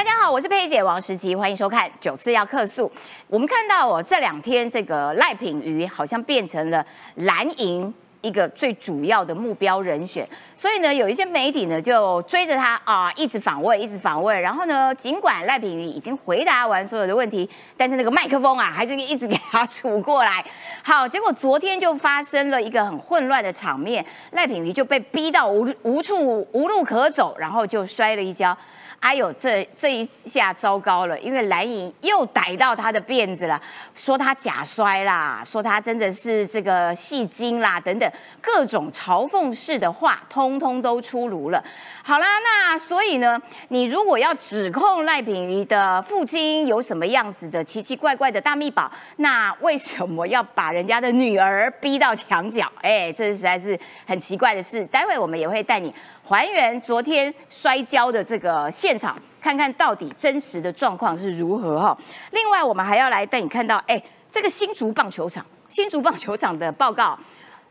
大家好，我是佩姐王石吉，欢迎收看《九次要客诉》。我们看到哦，这两天这个赖品妤好像变成了蓝营一个最主要的目标人选，所以呢，有一些媒体呢就追着他啊，一直访问，一直访问。然后呢，尽管赖品妤已经回答完所有的问题，但是那个麦克风啊，还是一直给他杵过来。好，结果昨天就发生了一个很混乱的场面，赖品妤就被逼到无无处无路可走，然后就摔了一跤。哎呦，这这一下糟糕了，因为蓝营又逮到他的辫子了，说他假摔啦，说他真的是这个戏精啦，等等各种嘲讽式的话，通通都出炉了。好啦，那所以呢，你如果要指控赖品妤的父亲有什么样子的奇奇怪怪的大秘宝，那为什么要把人家的女儿逼到墙角？哎，这实在是很奇怪的事。待会我们也会带你。还原昨天摔跤的这个现场，看看到底真实的状况是如何哈。另外，我们还要来带你看到，哎，这个新竹棒球场，新竹棒球场的报告，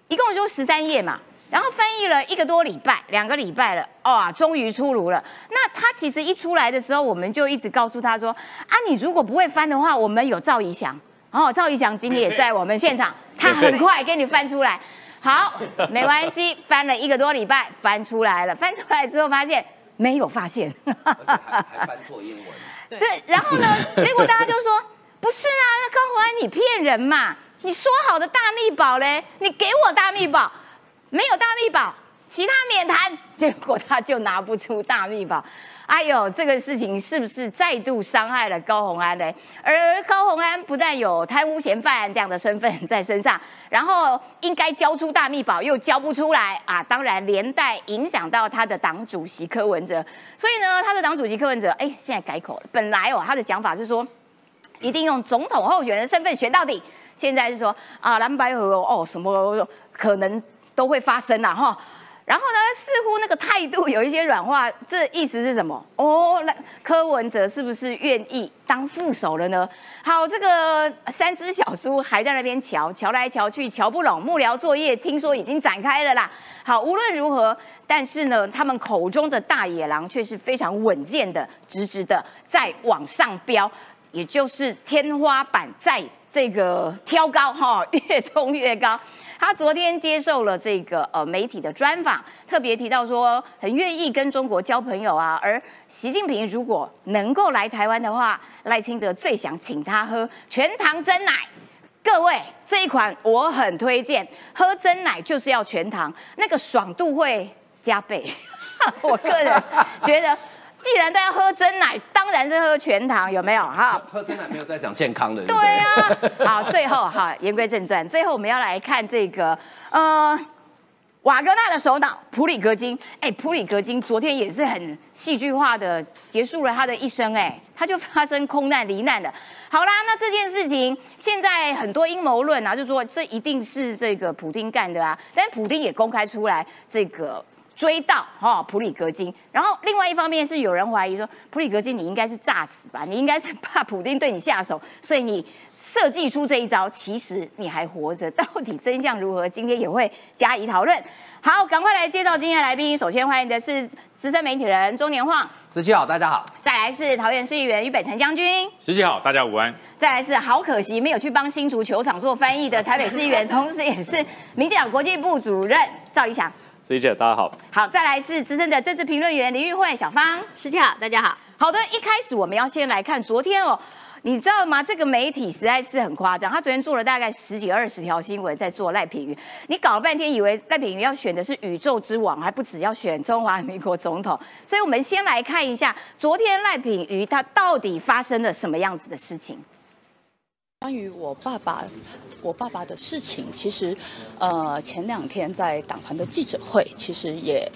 一共就十三页嘛，然后翻译了一个多礼拜，两个礼拜了，哇，终于出炉了。那他其实一出来的时候，我们就一直告诉他说，啊，你如果不会翻的话，我们有赵怡翔，然后赵怡翔今天也在我们现场，他很快给你翻出来。好，没关系，翻了一个多礼拜，翻出来了。翻出来之后发现没有发现，还翻错英文。对，然后呢？结果大家就说不是啊，高宏安你骗人嘛？你说好的大秘宝嘞？你给我大秘宝，没有大秘宝，其他免谈。结果他就拿不出大秘宝。哎呦，这个事情是不是再度伤害了高红安呢？而高红安不但有贪污嫌犯这样的身份在身上，然后应该交出大秘宝又交不出来啊，当然连带影响到他的党主席柯文哲。所以呢，他的党主席柯文哲，哎，现在改口了。本来哦，他的讲法是说，一定用总统候选人身份选到底。现在是说啊，蓝白河哦，什么可能都会发生了哈。然后呢，似乎那个态度有一些软化，这意思是什么？哦，那柯文哲是不是愿意当副手了呢？好，这个三只小猪还在那边瞧，瞧来瞧去，瞧不拢。幕僚作业听说已经展开了啦。好，无论如何，但是呢，他们口中的大野狼却是非常稳健的，直直的在往上飙，也就是天花板在这个挑高哈，越冲越高。他昨天接受了这个呃媒体的专访，特别提到说很愿意跟中国交朋友啊。而习近平如果能够来台湾的话，赖清德最想请他喝全糖真奶。各位，这一款我很推荐，喝真奶就是要全糖，那个爽度会加倍。我个人觉得。既然都要喝真奶，当然是喝全糖，有没有？哈，喝真奶没有在讲健康的。对啊，好，最后哈，言归正传，最后我们要来看这个，呃，瓦格纳的首脑普里格金。哎，普里格金昨天也是很戏剧化的结束了他的一生，哎，他就发生空难罹难了。好啦，那这件事情现在很多阴谋论啊，就说这一定是这个普丁干的啊，但是普丁也公开出来这个。追到哈普里格金，然后另外一方面是有人怀疑说普里格金你应该是诈死吧，你应该是怕普丁对你下手，所以你设计出这一招，其实你还活着，到底真相如何？今天也会加以讨论。好，赶快来介绍今天来宾，首先欢迎的是资深媒体人中年晃，十七好，大家好。再来是桃园市议员于北辰将军，十七好，大家午安。再来是好可惜没有去帮新竹球场做翻译的台北市议员，同时也是民进党国际部主任赵立强。师姐，大家好。好，再来是资深的政治评论员林玉慧小芳。师姐好，大家好。好的，一开始我们要先来看昨天哦，你知道吗？这个媒体实在是很夸张，他昨天做了大概十几二十条新闻在做赖品妤。你搞了半天，以为赖品妤要选的是宇宙之王，还不止要选中华民国总统。所以我们先来看一下昨天赖品妤他到底发生了什么样子的事情。关于我爸爸，我爸爸的事情，其实，呃，前两天在党团的记者会，其实也。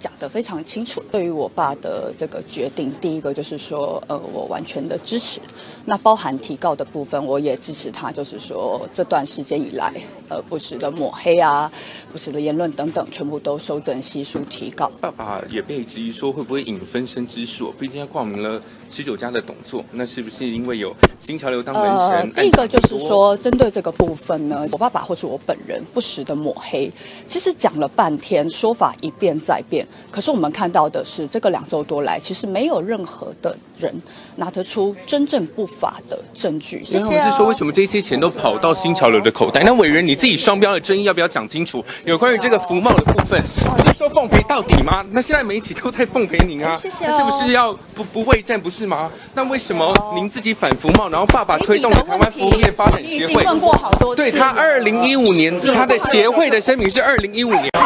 讲得非常清楚。对于我爸的这个决定，第一个就是说，呃，我完全的支持。那包含提告的部分，我也支持他。就是说，这段时间以来，呃，不时的抹黑啊，不时的言论等等，全部都收整悉数提告。爸爸也被质疑说，会不会引分身之术？毕竟他挂名了十九家的董座，那是不是因为有新潮流当门神？第一个就是说，针对这个部分呢，我爸爸或是我本人不时的抹黑，其实讲了半天，说法一变再变。可可是我们看到的是，这个两周多来，其实没有任何的人拿得出真正不法的证据。然后我是说，为什么这些钱都跑到新潮流的口袋？那委员你自己双标的争议要不要讲清楚？有关于这个服贸的部分，不是说奉陪到底吗？那现在媒体都在奉陪您啊，谢谢是不是要不不畏战不是吗？那为什么您自己反服贸，然后爸爸推动了台湾服务业发展你已协会？经问过好多次。对他二零一五年他的协会的声明是二零一五年。哎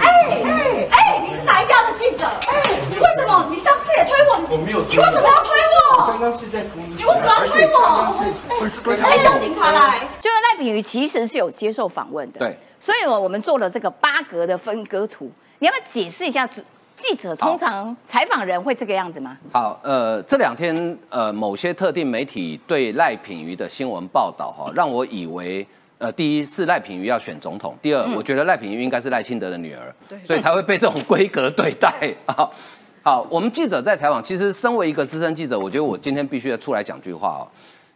哎哎，你是哪一家的记者？哎，你为什么？你上次也推我，我没有。你为什么要推我？刚刚是在你为什么要推我？哎，叫警察来。就是赖品妤其实是有接受访问的，对，所以我我们做了这个八格的分割图，你要不要解释一下？记者通常采访人会这个样子吗？好，呃，这两天呃，某些特定媒体对赖品瑜的新闻报道哈，让我以为。呃，第一是赖品妤要选总统，第二，我觉得赖品妤应该是赖清德的女儿，所以才会被这种规格对待 啊。好，我们记者在采访，其实身为一个资深记者，我觉得我今天必须要出来讲句话哦。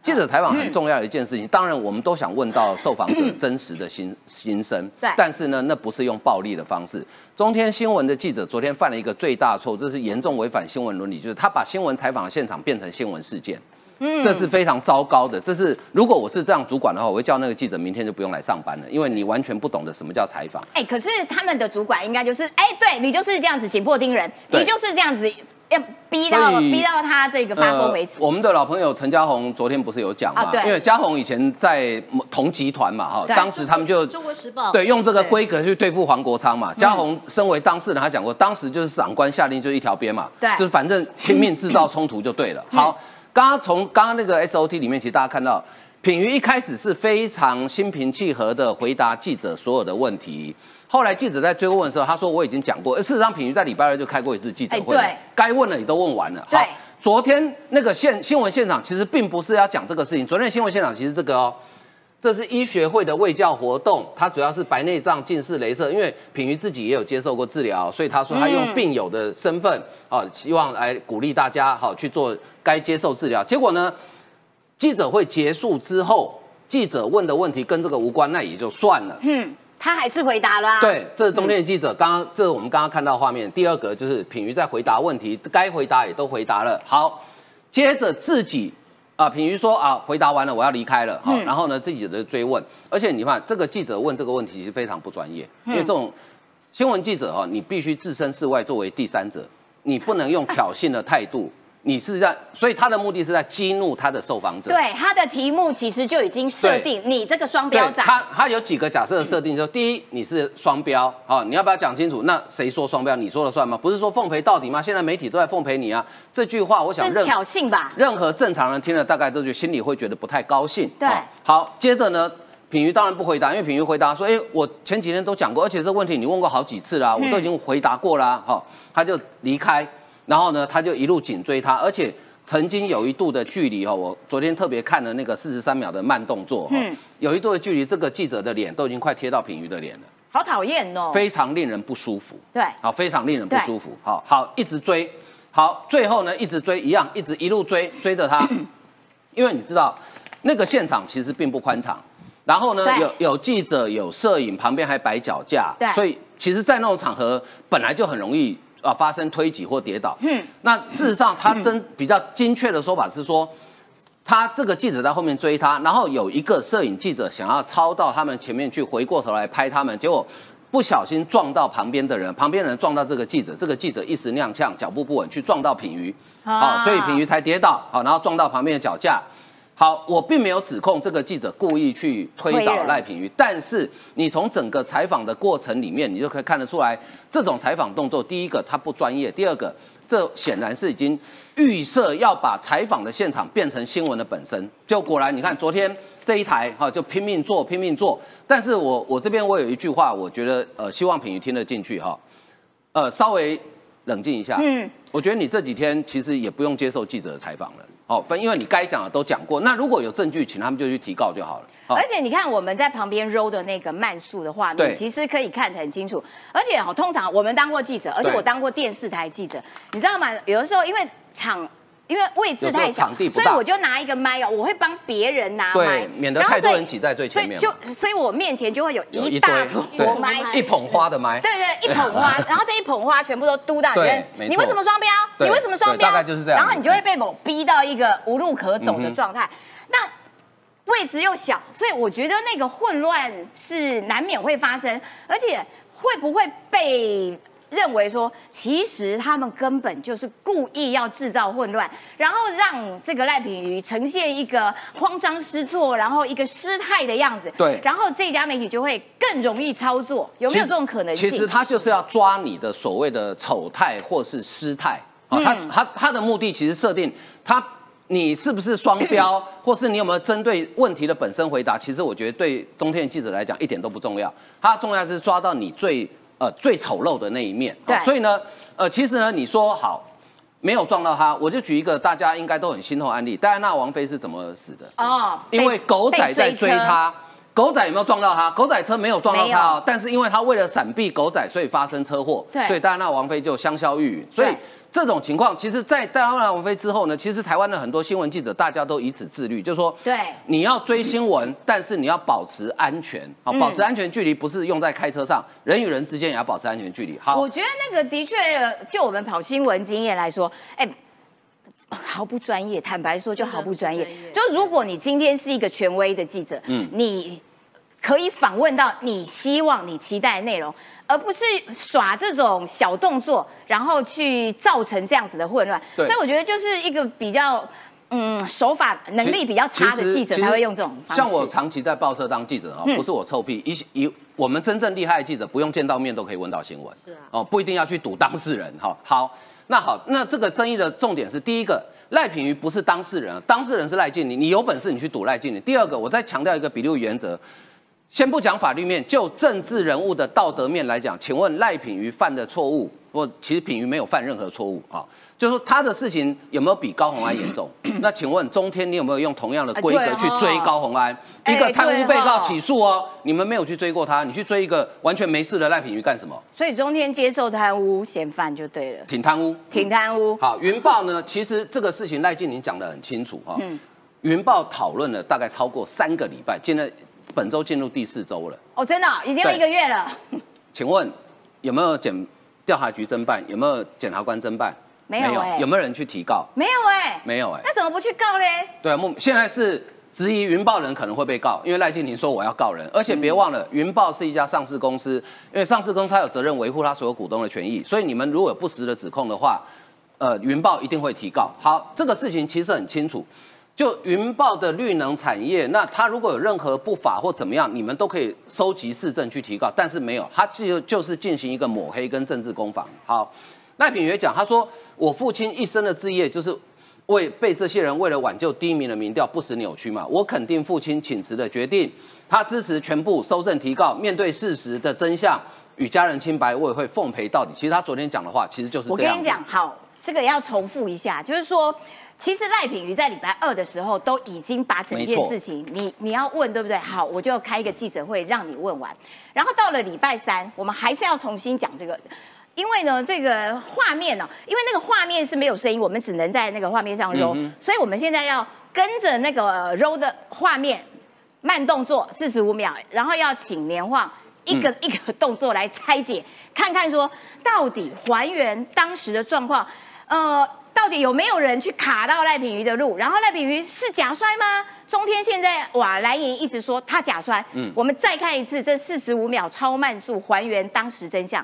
记者采访很重要的一件事情，当然我们都想问到受访者 真实的心心声，对但是呢，那不是用暴力的方式。中天新闻的记者昨天犯了一个最大错误，这是严重违反新闻伦理，就是他把新闻采访的现场变成新闻事件。嗯，这是非常糟糕的。这是如果我是这样主管的话，我会叫那个记者明天就不用来上班了，因为你完全不懂得什么叫采访。哎、可是他们的主管应该就是，哎、对你就是这样子紧迫盯人，你就是这样子要逼到逼到他这个发疯为止。呃我们的老朋友陈嘉宏昨天不是有讲嘛？啊因为嘉宏以前在同集团嘛，哈，对当时他们就中国时报对用这个规格去对付黄国昌嘛。嗯嘉宏身为当事人，他讲过，当时就是长官下令就一条边嘛，对就是反正拼命制造冲突就对了。好，刚刚从刚刚那个 SOT 里面，其实大家看到。品瑜一开始是非常心平气和的回答记者所有的问题，后来记者在追问的时候，他说我已经讲过，呃事实上品瑜在礼拜二就开过一次记者会该问的也都问完了。对好昨天那个现新闻现场其实并不是要讲这个事情，昨天新闻现场其实这个哦，这是医学会的卫教活动，它主要是白内障近视雷射，因为品瑜自己也有接受过治疗，所以他说他用病友的身份啊，希望来鼓励大家好去做该接受治疗。结果呢，记者会结束之后，记者问的问题跟这个无关，那也就算了。嗯，他还是回答了、啊。，对，这是中天记者刚刚，这是我们刚刚看到画面。第二个就是品瑜在回答问题，该回答也都回答了。好，接着自己啊，品瑜说啊，回答完了，我要离开了。好，嗯然后呢，自己的追问，而且你看这个记者问这个问题是非常不专业，因为这种新闻记者哈，你必须置身事外，作为第三者，你不能用挑衅的态度。你是在，所以他的目的是在激怒他的受访者。对他的题目其实就已经设定你这个双标仔。他，他有几个假设的设定，就第一，你是双标，好、你要不要讲清楚？那谁说双标？你说了算吗？不是说奉陪到底吗？现在媒体都在奉陪你啊，这句话，我想任挑衅吧？任何正常人听了，大概都觉得心里会觉得不太高兴。对好好，接着呢，品瑜当然不回答，因为品瑜回答说，哎，我前几天都讲过，而且这问题你问过好几次啦，我都已经回答过啦。好、他就离开，然后呢，他就一路紧追他，而且。曾经有一度的距离哦，我昨天特别看了那个四十三秒的慢动作哈、嗯。有一度的距离，这个记者的脸都已经快贴到品瑜的脸了，好讨厌哦。非常令人不舒服。对，好，非常令人不舒服。好好，一直追，好，最后呢，一直追，一样，一直一路追，追着他，因为你知道，那个现场其实并不宽敞，然后呢，有有记者，有摄影，旁边还摆脚架，对。所以其实，在那种场合本来就很容易啊发生推挤或跌倒。嗯，那事实上，他真比较精确的说法是说。他这个记者在后面追他，然后有一个摄影记者想要超到他们前面去，回过头来拍他们，结果不小心撞到旁边的人，旁边人撞到这个记者，这个记者一时踉跄，脚步不稳，去撞到品妤，啊好、所以品瑜才跌倒，好，然后撞到旁边的脚架。好，我并没有指控这个记者故意去推倒赖品妤，但是你从整个采访的过程里面，你就可以看得出来，这种采访动作，第一个他不专业，第二个这显然是已经预设要把采访的现场变成新闻的本身。就果然，你看昨天这一台哈，就拼命做，拼命做。但是我我这边我有一句话，我觉得呃，希望品妤听得进去哈，呃，稍微冷静一下。嗯，我觉得你这几天其实也不用接受记者的采访了，好，分因为你该讲的都讲过。那如果有证据，请他们就去提告就好了。好而且你看我们在旁边 roll 的那个慢速的画面，对其实可以看得很清楚。而且哦，通常我们当过记者，而且我当过电视台记者，你知道吗？有的时候因为场因为位置太小，所以我就拿一个麦哦，我会帮别人拿麦，免得太多人挤在最前面。所以就所以我面前就会有一大坨麦，一捧花的麦。对对，一捧花，然后这一捧花全部都嘟到你。你为什么双标？你为什么双标？大概就是这样。然后你就会被某逼到一个无路可走的状态。那位置又小，所以我觉得那个混乱是难免会发生，而且会不会被？认为说，其实他们根本就是故意要制造混乱，然后让这个赖品妤呈现一个慌张失措，然后一个失态的样子。对，然后这家媒体就会更容易操作，有没有这种可能性？其实他就是要抓你的所谓的丑态或是失态啊，他他他的目的其实设定他你是不是双标，或是你有没有针对问题的本身回答？其实我觉得对中天记者来讲一点都不重要，他重要是抓到你最。呃，最丑陋的那一面。对，所以呢，呃，其实呢，你说好没有撞到他，我就举一个大家应该都很心痛案例：戴安娜王妃是怎么死的？哦，因为狗仔在追她。狗仔有没有撞到他？狗仔车没有撞到他哦，但是因为他为了闪避狗仔，所以发生车祸。对，所以戴安娜王妃就香消玉殒。所以。这种情况，其实，在戴安娜王妃之后呢，其实台湾的很多新闻记者，大家都以此自律，就是说，对，你要追新闻，但是你要保持安全，好，保持安全距离，不是用在开车上，人与人之间也要保持安全距离。好，我觉得那个的确，就我们跑新闻经验来说，哎，毫不专业，坦白说就毫不专业。就如果你今天是一个权威的记者，嗯，你可以访问到你希望、你期待的内容。而不是耍这种小动作，然后去造成这样子的混乱。所以我觉得就是一个比较嗯手法能力比较差的记者才会用这种方式。像我长期在报社当记者啊，不是我臭屁，一一我们真正厉害的记者不用见到面都可以问到新闻。是啊。哦，不一定要去堵当事人哈。好，那好，那这个争议的重点是第一个，赖品妤不是当事人，当事人是赖静玲，你有本事你去堵赖静玲。第二个，我再强调一个比例原则。先不讲法律面，就政治人物的道德面来讲，请问赖品妤犯的错误，或其实品妤没有犯任何错误啊，就是说他的事情有没有比高红安严重？那请问中天，你有没有用同样的规格去追高红安？一个贪污被告起诉哦，你们没有去追过他，你去追一个完全没事的赖品妤干什么？所以中天接受贪污嫌犯就对了，挺贪污，挺贪污。好，云豹呢？其实这个事情赖静玲讲得很清楚啊。嗯，云豹讨论了大概超过三个礼拜，现在。本周进入第四周了哦，真的已经有一个月了。请问有没有检调查局侦办？有没有检察官侦办？没有哎。有没有人去提告？没有哎。没有哎。那怎么不去告嘞？对啊，目现在是质疑云豹人可能会被告，因为赖静婷说我要告人，而且别忘了云豹是一家上市公司，因为上市公司有责任维护他所有股东的权益，所以你们如果有不实的指控的话，呃，云豹一定会提告。好，这个事情其实很清楚。就云豹的绿能产业，那他如果有任何不法或怎么样，你们都可以收集市政去提告，但是没有，他就就是进行一个抹黑跟政治攻防。好，赖品妤讲，他说我父亲一生的志业就是为被这些人为了挽救低迷的民调不时扭曲嘛，我肯定父亲请辞的决定，他支持全部收证提告，面对事实的真相与家人清白，我也会奉陪到底。其实他昨天讲的话其实就是这样。我跟你讲，好，这个要重复一下，就是说。其实赖品瑜在礼拜二的时候都已经把整件事情，你你要问对不对？好，我就开一个记者会让你问完。然后到了礼拜三，我们还是要重新讲这个，因为呢，这个画面呢，因为那个画面是没有声音，我们只能在那个画面上揉，所以我们现在要跟着那个揉的画面慢动作四十五秒，然后要请年晃一个一个动作来拆解，看看说到底还原当时的状况，呃。到底有没有人去卡到赖品瑜的路？然后赖品瑜是假摔吗？中天现在哇，蓝营一直说他假摔。嗯，我们再看一次这四十五秒超慢速还原当时真相。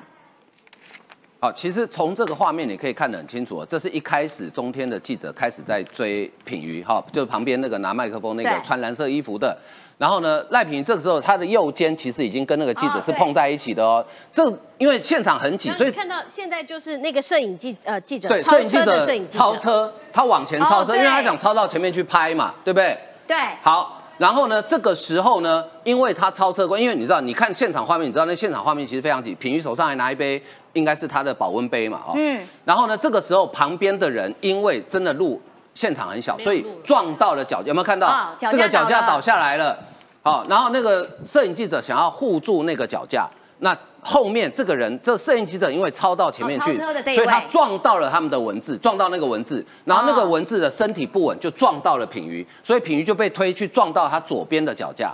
好，其实从这个画面你可以看得很清楚，这是一开始中天的记者开始在追品瑜，哈，就旁边那个拿麦克风那个穿蓝色衣服的。然后呢，赖品这个时候他的右肩其实已经跟那个记者是碰在一起的哦。这因为现场很挤，所以看到现在就是那个摄影记呃记者超车的摄影记者超车，他往前超车，因为他想超到前面去拍嘛，对不对？对。好，然后呢，这个时候呢，因为他超车过，因为你知道，你看现场画面，你知道那现场画面其实非常挤，品瑜手上还拿一杯，应该是他的保温杯嘛，哦。嗯。然后呢，这个时候旁边的人因为真的路现场很小，所以撞到了脚，有没有看到？这个脚架倒下来了。好，然后那个摄影记者想要护住那个脚架，那后面这个人，这摄影记者因为超到前面去，所以他撞到了他们的文字，撞到那个文字，然后那个哦文字的身体不稳，就撞到了品瑜，所以品瑜就被推去撞到他左边的脚架。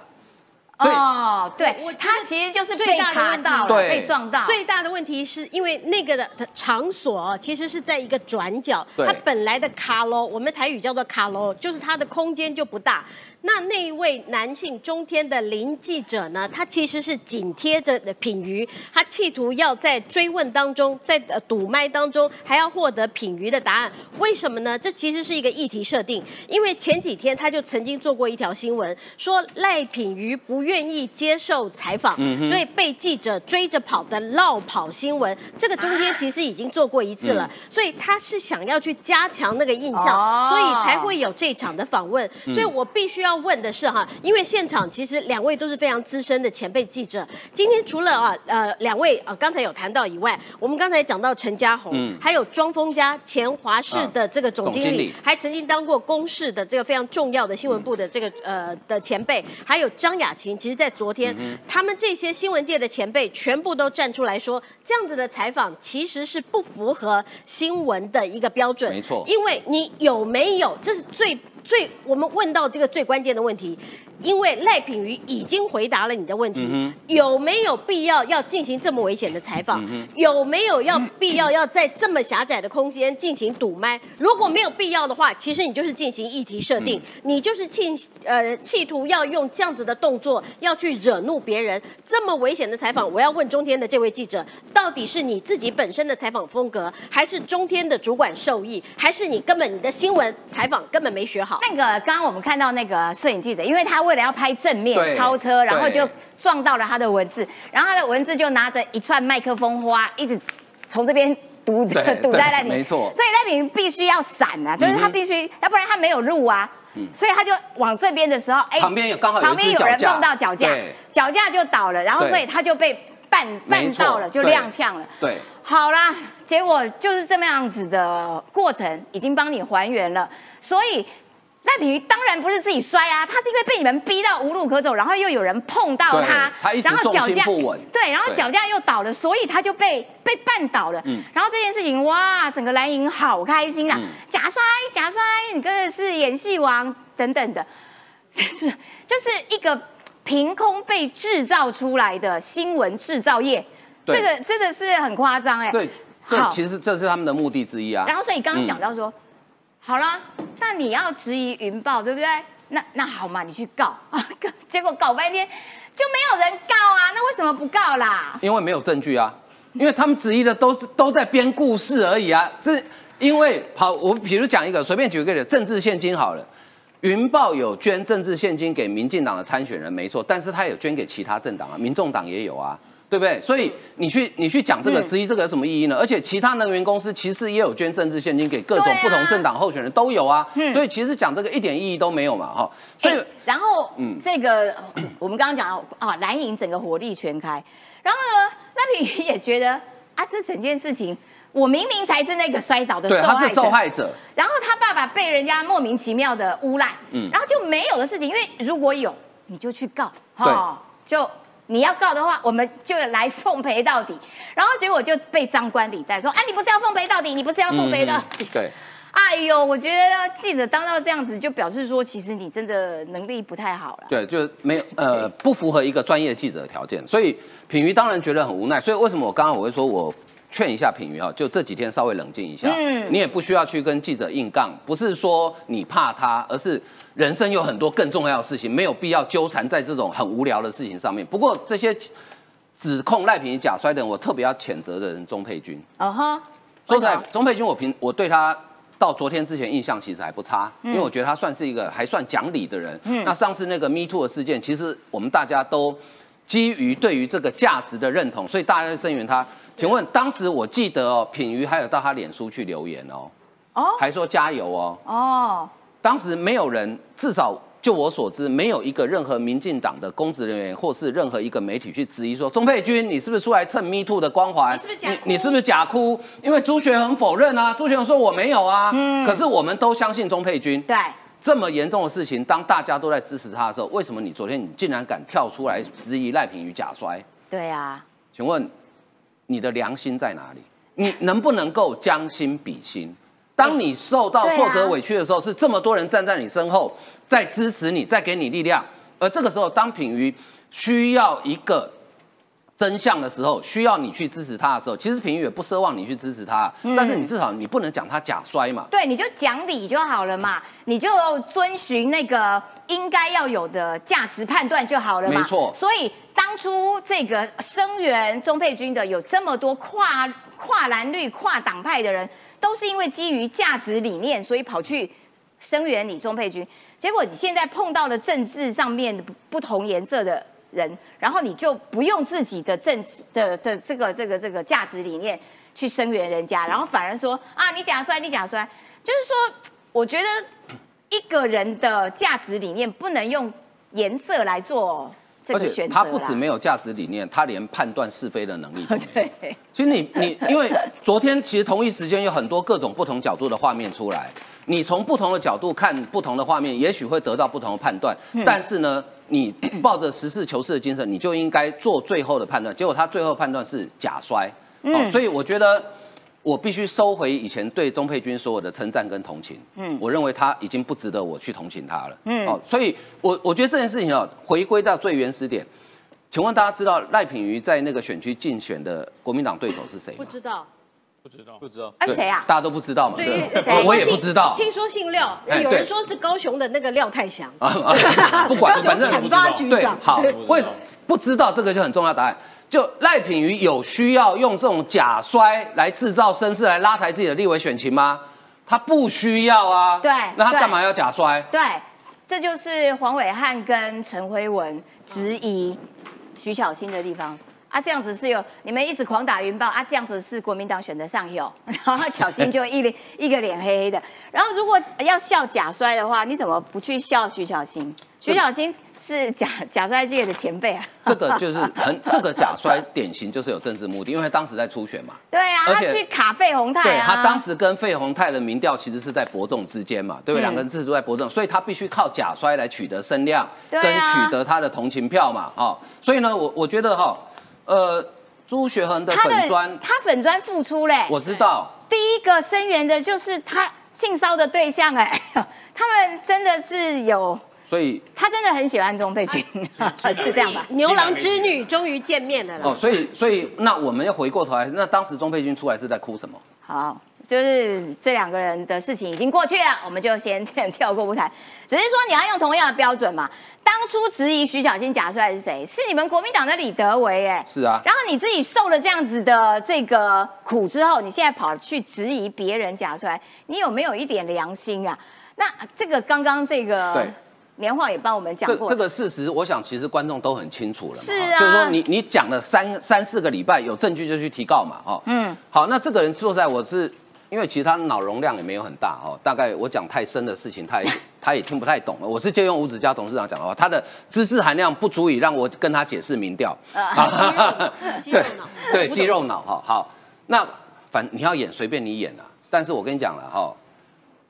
哦，对我觉，得他其实就是最被大的问题卡到了，对被撞到。最大的问题是因为那个的场所哦其实是在一个转角，它本来的卡楼，我们台语叫做卡楼，就是它的空间就不大。那那一位男性中天的林记者呢，他其实是紧贴着品瑜，他企图要在追问当中，在呃堵麦当中，还要获得品瑜的答案。为什么呢？这其实是一个议题设定，因为前几天他就曾经做过一条新闻，说赖品瑜不愿意接受采访，所以被记者追着跑的绕跑新闻。这个中天其实已经做过一次了，所以他是想要去加强那个印象，哦所以才会有这场的访问。所以我必须要问的是哈，因为现场其实两位都是非常资深的前辈记者，今天除了啊呃两位啊刚才有谈到以外，我们刚才讲到陈家宏，嗯。还有庄丰家前华视的这个总经理总经理，还曾经当过公视的这个非常重要的新闻部的这个呃的前辈，还有张雅琴，其实在昨天，嗯他们这些新闻界的前辈全部都站出来说，这样子的采访其实是不符合新闻的一个标准，没错。因为你有没有，这是最最我们问到这个最关键的问题，因为赖品瑜已经回答了你的问题，嗯有没有必要要进行这么危险的采访？嗯有没有要必要要在这么狭窄的空间进行堵麦？如果没有必要的话，其实你就是进行议题设定，嗯你就是企呃企图要用这样子的动作要去惹怒别人。这么危险的采访，我要问中天的这位记者，到底是你自己本身的采访风格，还是中天的主管受益，还是你根本你的新闻采访根本没学好？那个刚刚我们看到那个摄影记者，因为他为了要拍正面超车，然后就撞到了他的文字，然后他的文字就拿着一串麦克风花，一直从这边堵着 堵在赖品，对没错。所以赖品必须要闪啊，就是他必须，要不然他没有路啊。所以他就往这边的时候，哎旁边有刚好有旁边有人碰到脚架对，脚架就倒了，然后所以他就被绊绊到了，就踉跄了。对，好啦，结果就是这么样子的过程，已经帮你还原了。所以赖品妤当然不是自己摔啊，他是因为被你们逼到无路可走，然后又有人碰到他，他然后脚架不稳。对，然后对。脚架又倒了，所以他就被被绊倒了。嗯。然后这件事情，哇，整个蓝营好开心啊，嗯。假摔假摔，你真的是演戏王等等的，就 是就是一个凭空被制造出来的新闻制造业，对。这个真的是很夸张哎。对，这好。其实这是他们的目的之一啊。然后所以刚刚讲到说，好了，那你要质疑云豹，对不对？那那好嘛，你去告啊，结果搞半天就没有人告啊，那为什么不告啦？因为没有证据啊，因为他们质疑的都是都在编故事而已啊。这因为好，我比如讲一个，随便举个例子，政治现金好了。云豹有捐政治现金给民进党的参选人，没错，但是他有捐给其他政党啊，民众党也有啊，对不对？所以你去你去讲这个嗯。质疑这个有什么意义呢？而且其他能源公司其实也有捐政治现金给各种不同政党候选人都有啊，嗯。所以其实讲这个一点意义都没有嘛，哈。所以哎然后嗯。这个我们刚刚讲到啊，蓝营整个火力全开，然后呢，赖品妤也觉得啊，这整件事情我明明才是那个摔倒的，受害者他是受，害者，然后他爸爸被人家莫名其妙的诬赖，嗯。然后就没有的事情，因为如果有你就去告，对。就你要告的话，我们就来奉陪到底，然后结果就被张冠李戴说，哎，你不是要奉陪到底，你不是要奉陪到底，嗯对。哎呦，我觉得记者当到这样子，就表示说，其实你真的能力不太好了。对，就是没有呃不符合一个专业记者的条件，所以品瑜当然觉得很无奈。所以为什么我刚刚我会说我劝一下品瑜哈，就这几天稍微冷静一下，嗯你也不需要去跟记者硬杠，不是说你怕他，而是人生有很多更重要的事情，没有必要纠缠在这种很无聊的事情上面。不过这些指控赖品瑜假摔的人，我特别要谴责的人钟佩君。啊哈，说实在钟佩君我平我对他到昨天之前印象其实还不差，嗯因为我觉得他算是一个还算讲理的人。那上次那个 Me Too 的事件，其实我们大家都基于对于这个价值的认同，所以大家就声援他。请问当时我记得哦，品瑜还有到他脸书去留言哦，哦还说加油哦。哦，当时没有人，至少就我所知，没有一个任何民进党的公职人员或是任何一个媒体去质疑说，钟佩君你是不是出来蹭 Me Too 的光环？你是不是假哭你你是不是假哭？因为朱学恒否认啊，朱学恒说我没有啊。嗯可是我们都相信钟佩君。对，这么严重的事情，当大家都在支持他的时候，为什么你昨天你竟然敢跳出来质疑赖品妤假摔？对啊，请问你的良心在哪里？你能不能够将心比心？当你受到挫折委屈的时候，是这么多人站在你身后，在支持你，在给你力量。而这个时候，当品瑜需要一个真相的时候，需要你去支持他的时候，其实品瑜也不奢望你去支持他，但是你至少你不能讲他假摔嘛。对，你就讲理就好了嘛，你就遵循那个应该要有的价值判断就好了嘛。没错。所以当初这个声援钟佩君的有这么多跨跨蓝绿、跨党派的人，都是因为基于价值理念，所以跑去声援你钟佩君。结果你现在碰到了政治上面不不同颜色的人，然后你就不用自己的政治的这这个这个这个价值理念去声援人家，然后反而说啊你假摔你假摔，就是说我觉得一个人的价值理念不能用颜色来做这个选择他不止没有价值理念，他连判断是非的能力都没有。对，其实你你因为昨天其实同一时间有很多各种不同角度的画面出来。你从不同的角度看不同的画面，也许会得到不同的判断。但是呢，你抱着实事求是的精神，你就应该做最后的判断。结果他最后判断是假摔，哦，所以我觉得我必须收回以前对钟佩君所有的称赞跟同情。嗯，我认为他已经不值得我去同情他了。嗯，哦，所以我我觉得这件事情哦，回归到最原始点，请问大家知道赖品妤在那个选区竞选的国民党对手是谁吗？不知道。不知道，不知道。哎，谁啊？大家都不知道嘛？对，我也不知道。听说姓廖，有人说是高雄的那个廖太祥。啊不管，反正产发局长。好，为不知道这个就很重要答案。就赖品妤有需要用这种假摔来制造声势，来拉抬自己的立委选情吗？他不需要啊。对。那他干嘛要假摔？对，这就是黄伟汉跟陈辉文质疑徐小新的地方。啊，这样子是有你们一直狂打云豹啊，这样子是国民党选得上有，然后小新就一脸 一个脸黑黑的。然后如果要笑假摔的话，你怎么不去笑徐小新？徐小新是假假摔界的前辈啊。这个就是很这个假摔典型就是有政治目的，因为当时在初选嘛。对啊，他去卡费宏泰啊。他当时跟费宏泰的民调其实是在伯仲之间嘛，对不对？两个人自都在伯仲，所以他必须靠假摔来取得声量，跟取得他的同情票嘛。哦，所以呢，我我觉得哈。呃，朱学恒的粉砖，他粉砖付出嘞，我知道。第一个声援的就是他性骚的对象哎，他们真的是有，所以他真的很喜欢钟佩君，是这样吧？牛郎织女终于见面了哦，所以所以那我们要回过头来，那当时钟佩君出来是在哭什么？好。就是这两个人的事情已经过去了，我们就先跳过不谈。只是说你要用同样的标准嘛。当初质疑徐小新假摔是谁？是你们国民党的李德维哎。是啊。然后你自己受了这样子的这个苦之后，你现在跑去质疑别人假摔，你有没有一点良心啊？那这个刚刚这个年画也帮我们讲过。这个事实，我想其实观众都很清楚了。是啊。就是说你你讲了三三四个礼拜，有证据就去提告嘛，哈。嗯。好，那这个人说实在，我是。因为其实他脑容量也没有很大哦，大概我讲太深的事情，他也 他也听不太懂了。我是借用吴子嘉董事长讲的话，他的知识含量不足以让我跟他解释民调。对对，肌肉脑哈好，那反你要演随便你演啊，但是我跟你讲了哈。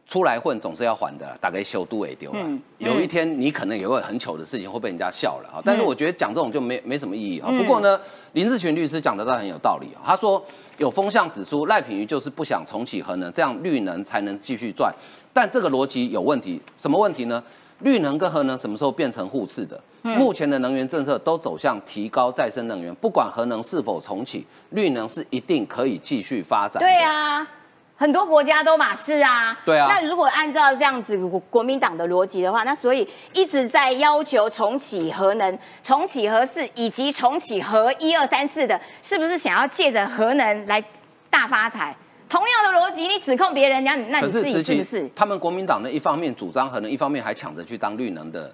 出来混总是要还的，大概修都也丢了。有一天你可能也会很糗的事情会被人家笑了啊！但是我觉得讲这种就没没什么意义啊。不过呢，林志群律师讲的倒很有道理啊。他说有风向指出赖品妤就是不想重启核能，这样绿能才能继续赚。但这个逻辑有问题，什么问题呢？绿能跟核能什么时候变成互斥的？目前的能源政策都走向提高再生能源，不管核能是否重启，绿能是一定可以继续发展。对啊。很多国家都马是啊，对啊。那如果按照这样子国国民党的逻辑的话，那所以一直在要求重启核能、重启核四以及重启核一二三四的，是不是想要借着核能来大发财？同样的逻辑，你指控别人，那那你自己是不是？他们国民党呢，一方面主张核能，一方面还抢着去当绿能的。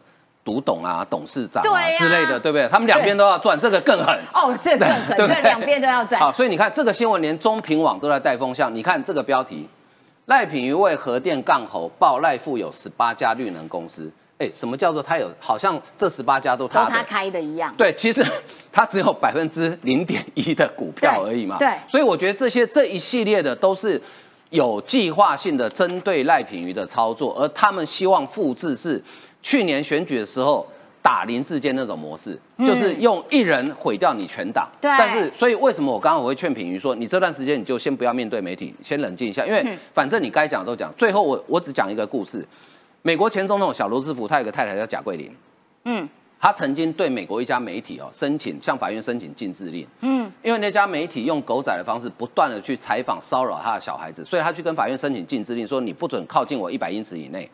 独董啊，董事长啊之类的，对不对？他们两边都要赚，这个更狠哦，这更狠，对，两边都要赚。好，所以你看这个新闻，连中评网都在带风向。你看这个标题：赖品妤为核电杠喉，爆赖富有十八家绿能公司。哎，什么叫做他有？好像这十八家都他他开的一样。对，其实他只有百分之零点一的股票而已嘛。对。所以我觉得这些这一系列的都是有计划性的针对赖品妤的操作，而他们希望复制是。去年选举的时候，打林志坚那种模式，就是用一人毁掉你全党。对但是所以为什么我刚刚我会劝品瑜说，你这段时间你就先不要面对媒体，先冷静一下，因为反正你该讲的都讲。最后我我只讲一个故事，美国前总统小罗斯福他有个太太叫贾桂林，嗯他曾经对美国一家媒体哦申请向法院申请禁制令，嗯，因为那家媒体用狗仔的方式不断的去采访骚扰他的小孩子，所以他去跟法院申请禁制令，说你不准靠近我一百英尺以内。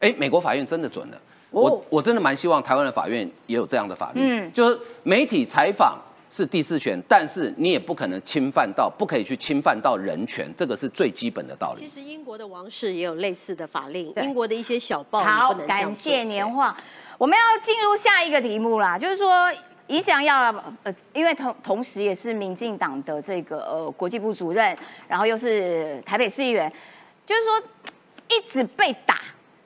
哎，美国法院真的准了。我我真的蛮希望台湾的法院也有这样的法律，嗯就是媒体采访是第四权，但是你也不可能侵犯到，不可以去侵犯到人权，这个是最基本的道理。其实英国的王室也有类似的法令，英国的一些小报好不能，这样感谢年画。我们要进入下一个题目啦，就是说，宜祥要呃，因为同同时也是民进党的这个呃国际部主任，然后又是台北市议员，就是说一直被打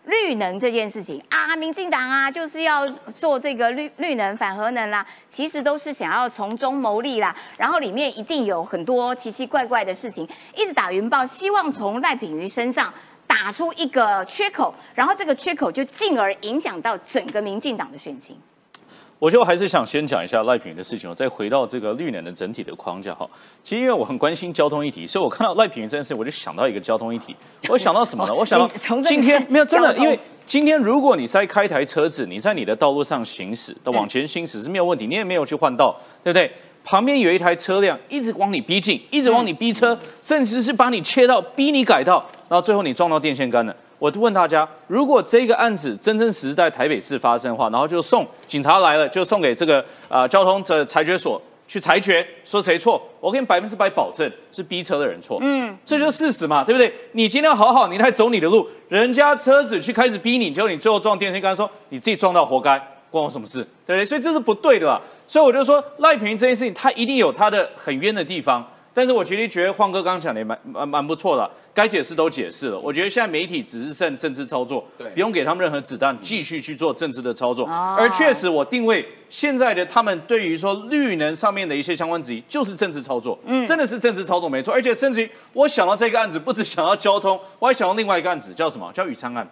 绿能这件事情啊，民进党啊就是要做这个绿绿能反核能啦，其实都是想要从中牟利啦，然后里面一定有很多奇奇怪怪的事情，一直打云豹，希望从赖品妤身上。打出一个缺口，然后这个缺口就进而影响到整个民进党的选情。我就还是想先讲一下赖品妤的事情，我再回到这个绿能的整体的框架哈。其实因为我很关心交通议题，所以我看到赖品妤这件事，我就想到一个交通议题。我想到什么呢？我想到今天 没有真的，因为今天如果你在开台车子，你在你的道路上行驶的往前行驶是没有问题，你也没有去换道，对不对？旁边有一台车辆一直往你逼近，一直往你逼车，甚至是把你切到逼你改道，然后最后你撞到电线杆了。我就问大家，如果这个案子真真实实在台北市发生的话，然后就送警察来了，就送给这个呃交通的裁决所去裁决，说谁错，我给你百分之百保证是逼车的人错。嗯，这就是事实嘛，对不对？你今天好好，你在走你的路，人家车子去开始逼你，结果你最后撞电线杆，说你自己撞到活该，关我什么事？对不对？所以这是不对的啦。所以我就说赖平这件事情，他一定有他的很冤的地方。但是我其实觉得晃哥刚刚讲的也蛮蛮蛮不错的，该解释都解释了。我觉得现在媒体只是剩政治操作，对不用给他们任何子弹，继续去做政治的操作。哦而确实，我定位现在的他们对于说绿能上面的一些相关质疑，就是政治操作，嗯，真的是政治操作没错。而且甚至于我想到这个案子，不止想到交通，我还想到另外一个案子，叫什么？叫宇昌案。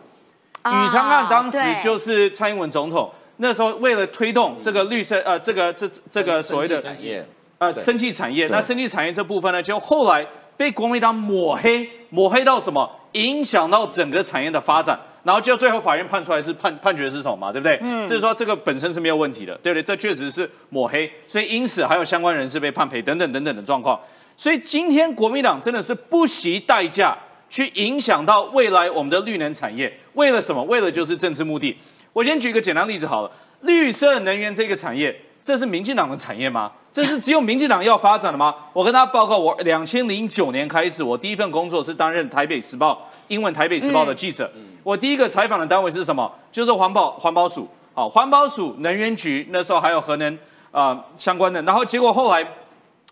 啊宇昌案当时就是蔡英文总统那时候为了推动这个绿色呃这个这这个所谓的产业，呃，生技产业，对那生技产业这部分呢，就后来被国民党抹黑，抹黑到什么？影响到整个产业的发展，然后就最后法院判出来是判判决是什么嘛，对不对？嗯，就是说这个本身是没有问题的，对不对？这确实是抹黑，所以因此还有相关人士被判赔等等等等的状况。所以今天国民党真的是不惜代价去影响到未来我们的绿能产业，为了什么？为了就是政治目的。我先举一个简单例子好了，绿色能源这个产业，这是民进党的产业吗？这是只有民进党要发展的吗？我跟大家报告，我两千零九年开始，我第一份工作是担任台北时报英文台北时报的记者。我第一个采访的单位是什么？就是环保环保署。好，环保署、能源局那时候还有核能啊、呃相关的。然后结果后来，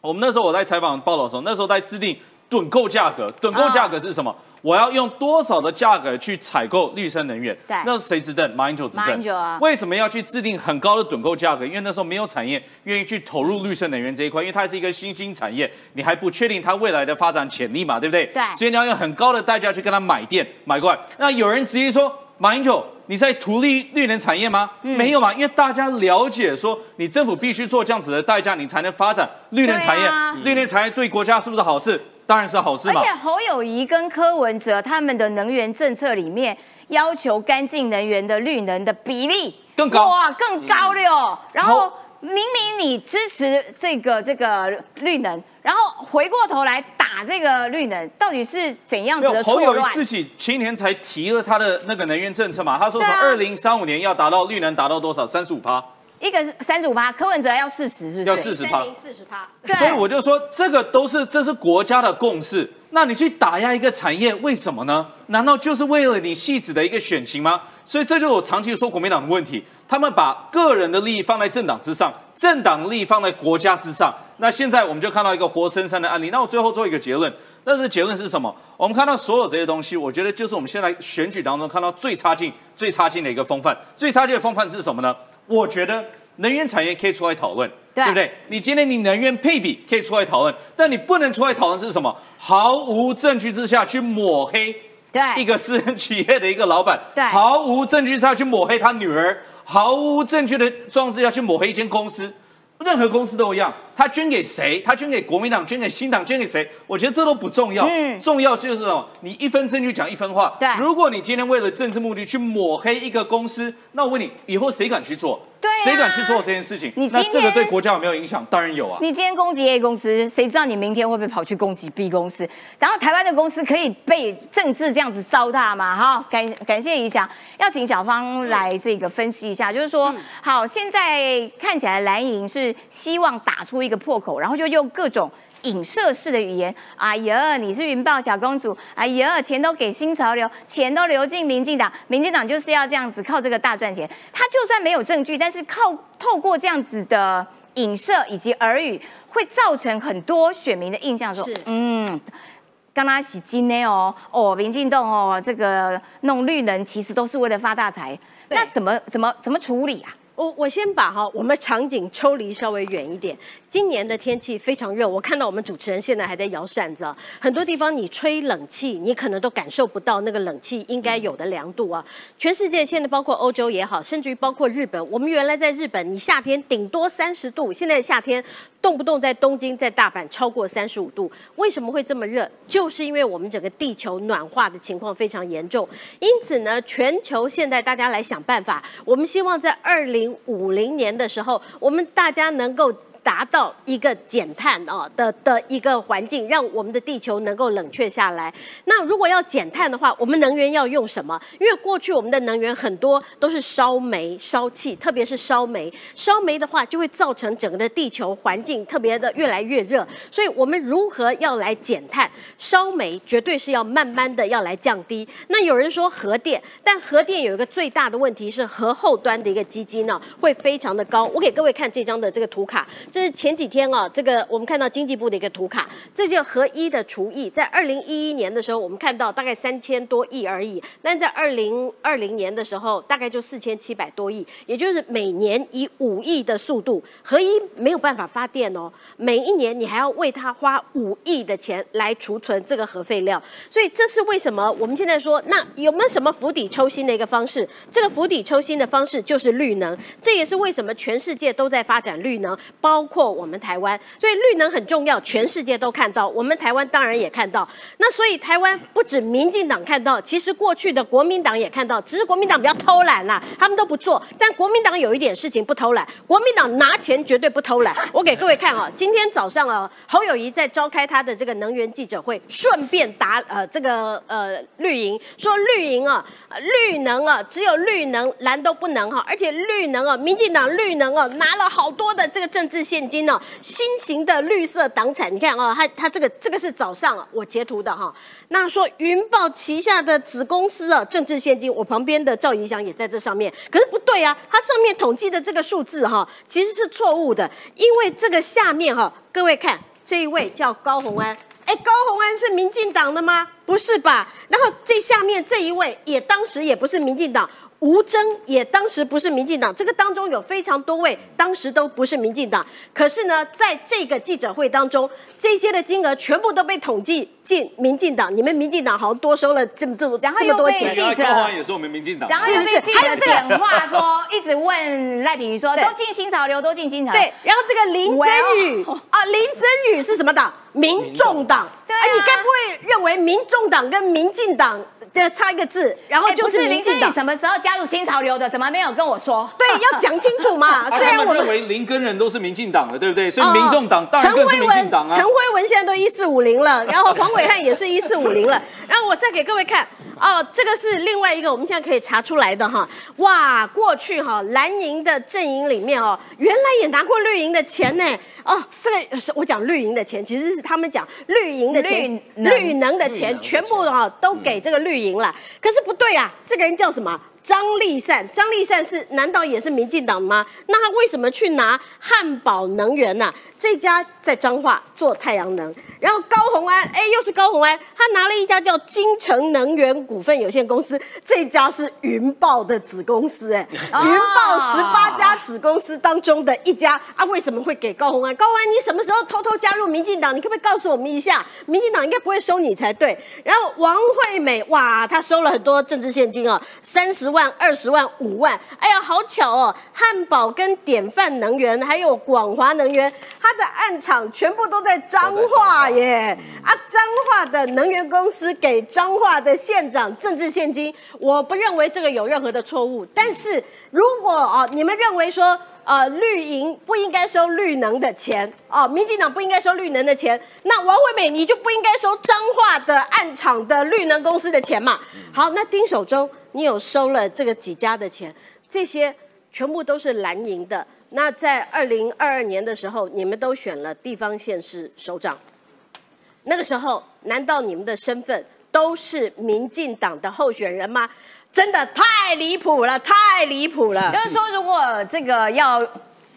我们那时候我在采访报道的时候，那时候在制定趸购价格。趸购价格是什么？我要用多少的价格去采购绿色能源？对那是谁执政？马英九执马政。英九啊为什么要去制定很高的趸购价格？因为那时候没有产业愿意去投入绿色能源这一块，因为它是一个新兴产业，你还不确定它未来的发展潜力嘛，对不对？对所以你要用很高的代价去跟他买电买过来。那有人直接说，马英九你在图利绿能产业吗？嗯没有嘛，因为大家了解说，你政府必须做这样子的代价，你才能发展绿能产业。对啊绿能产业对国家是不是好事？当然是好事嘛而且。侯友谊跟柯文哲他们的能源政策里面要求干净能源的绿能的比例更高哇，更高了哟。然后明明你支持这个这个绿能，然后回过头来打这个绿能，到底是怎样子的侯友谊？自己前年才提了他的那个能源政策嘛，他说从二零三五年要达到绿能达到多少？三十五趴。一个三十五趴，柯文哲要四十，是不是？要四十趴四十趴。对所以我就说，这个都是这是国家的共识。那你去打压一个产业，为什么呢？难道就是为了你戏子的一个选情吗？所以这就是我长期说国民党的问题，他们把个人的利益放在政党之上，政党利益放在国家之上。那现在我们就看到一个活生生的案例。那我最后做一个结论，那这个结论是什么？我们看到所有这些东西，我觉得就是我们现在选举当中看到最差劲、最差劲的一个风范。最差劲的风范是什么呢？我觉得能源产业可以出来讨论，对不对？你今天你能源配比可以出来讨论，但你不能出来讨论是什么？毫无证据之下去抹黑对一个私人企业的一个老板，对毫无证据之下去抹黑他女儿，毫无证据的状资要去抹黑一间公司，任何公司都一样，他捐给谁？他捐给国民党，捐给新党，捐给谁？我觉得这都不重要，嗯重要就是什么？你一分证据讲一分话。对如果你今天为了政治目的去抹黑一个公司，那我问你，以后谁敢去做？对啊谁敢去做这件事情？你那这个对国家有没有影响？当然有啊。你今天攻击 A 公司，谁知道你明天会不会跑去攻击 B 公司？然后台湾的公司可以被政治这样子糟蹋吗？好，感感谢一下，要请小芳来这个分析一下，就是说，好，现在看起来蓝营是希望打出一个破口，然后就用各种。影射式的语言，哎呀，你是云豹小公主，哎呀，钱都给新潮流，钱都流进民进党，民进党就是要这样子靠这个大赚钱。他就算没有证据，但是靠透过这样子的影射以及耳语，会造成很多选民的印象说是，嗯。刚刚洗金呢哦哦，民进党哦，这个弄绿能其实都是为了发大财，那怎么怎么怎么处理啊？我我先把哈我们场景抽离稍微远一点。今年的天气非常热，我看到我们主持人现在还在摇扇子啊，很多地方你吹冷气，你可能都感受不到那个冷气应该有的凉度啊。全世界现在包括欧洲也好，甚至于包括日本，我们原来在日本，你夏天顶多三十度，现在夏天动不动在东京、在大阪超过三十五度，为什么会这么热？就是因为我们整个地球暖化的情况非常严重，因此呢，全球现在大家来想办法，我们希望在二零五零年的时候，我们大家能够。达到一个减碳啊的的一个环境，让我们的地球能够冷却下来。那如果要减碳的话，我们能源要用什么？因为过去我们的能源很多都是烧煤、烧气，特别是烧煤。烧煤的话，就会造成整个的地球环境特别的越来越热。所以我们如何要来减碳？烧煤绝对是要慢慢的要来降低。那有人说核电，但核电有一个最大的问题是核后端的一个基金呢、会非常的高。我给各位看这张的这个图卡，是前几天啊，这个我们看到经济部的一个图卡，这叫合一的厨艺，在二零一一年的时候，我们看到大概三千多亿而已，但在二零二零年的时候，大概就四千七百多亿，也就是每年以五亿的速度，合一没有办法发电哦，每一年你还要为它花五亿的钱来储存这个核废料，所以这是为什么我们现在说，那有没有什么釜底抽薪的一个方式？这个釜底抽薪的方式就是绿能，这也是为什么全世界都在发展绿能，包括我们台湾。所以绿能很重要，全世界都看到，我们台湾当然也看到。那所以台湾不止民进党看到，其实过去的国民党也看到，只是国民党比较偷懒啦，他们都不做。但国民党有一点事情不偷懒，国民党拿钱绝对不偷懒。我给各位看啊，今天早上啊，侯友谊在召开他的这个能源记者会，顺便答呃这个呃绿营说绿营啊，绿能啊，只有绿能蓝都不能哈、而且绿能啊，民进党绿能啊拿了好多的这个政治线现金呢、新型的绿色党产，你看啊，他他这个这个是早上啊我截图的哈、那说云豹旗下的子公司啊，政治现金，我旁边的赵怡翔也在这上面，可是不对啊，它上面统计的这个数字哈、其实是错误的，因为这个下面哈、各位看这一位叫高虹安。哎，高虹安是民进党的吗？不是吧？然后这下面这一位也当时也不是民进党，吴征也当时不是民进党，这个当中有非常多位当时都不是民进党。可是呢，在这个记者会当中，这些的金额全部都被统计进民进党。你们民进党好像多收了这么这么这么多钱记。者高欢也是我们民进党。然后又是是被记者还有这个简化说，一直问赖品妤说，都进新潮流，都进新潮流。对，然后这个林真宇啊，林真宇是什么党？民众党。对啊哎你该不会认为民众党跟民进党的差一个字，然后哎，就是林志宇民进党？什么时候加入新潮流的？怎么没有跟我说？对，要讲清楚嘛。啊他们认虽然我们为林根人都是民进党的，对不对？所以民众党当然陈更是辉文，民进党啊陈。辉文现在都一四五零了，然后黄伟汉也是一四五零了。然后我再给各位看，哦，这个是另外一个我们现在可以查出来的哈。哇，过去哈蓝营的阵营里面哦，原来也拿过绿营的钱呢。哦，这个是我讲绿营的钱，其实是他们讲绿营的钱，绿能绿能的钱全部哈都给这个绿营赢了。可是不对啊，这个人叫什么？张立善，张立善是难道也是民进党吗？那他为什么去拿汉堡能源呢、这家在彰化做太阳能，然后高虹安，哎，又是高虹安，他拿了一家叫金城能源股份有限公司，这家是云豹的子公司，哎，哦云豹十八家子公司当中的一家啊，为什么会给高虹安？高虹安，你什么时候偷偷加入民进党？你可不可以告诉我们一下？民进党应该不会收你才对。然后王惠美，哇，她收了很多政治现金啊，三十万。万、二十万、五万。哎呀，好巧哦！汉堡跟典范能源还有广华能源，它的暗场全部都在彰化耶！啊，彰化的能源公司给彰化的县长政治现金，我不认为这个有任何的错误。但是如果啊，你们认为说，呃，绿营不应该收绿能的钱哦，民进党不应该收绿能的钱，那王惠美你就不应该收彰化的暗场的绿能公司的钱嘛。好，那丁守中你有收了这个几家的钱，这些全部都是蓝营的。那在二零二二年的时候，你们都选了地方县市首长，那个时候难道你们的身份都是民进党的候选人吗？真的太离谱了，太离谱了。就是说，如果这个要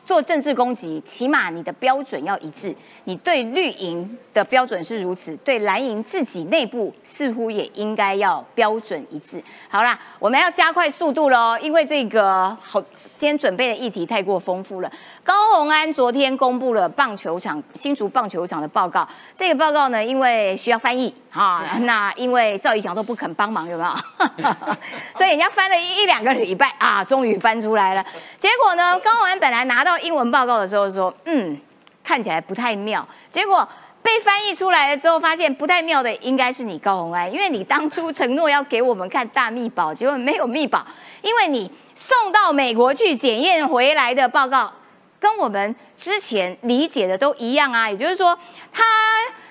做政治攻击，起码你的标准要一致。你对绿营的标准是如此，对蓝营自己内部似乎也应该要标准一致。好啦，我们要加快速度喽，因为这个好。今天准备的议题太过丰富了。高鸿安昨天公布了棒球场新竹棒球场的报告，这个报告呢，因为需要翻译啊，那因为赵怡翔都不肯帮忙，有没有？所以人家翻了一两个礼拜啊，终于翻出来了。结果呢，高鸿安本来拿到英文报告的时候说，嗯，看起来不太妙。结果被翻译出来了之后，发现不太妙的应该是你高鸿安，因为你当初承诺要给我们看大密宝，结果没有密宝，因为你。送到美国去检验回来的报告，跟我们之前理解的都一样啊。也就是说，它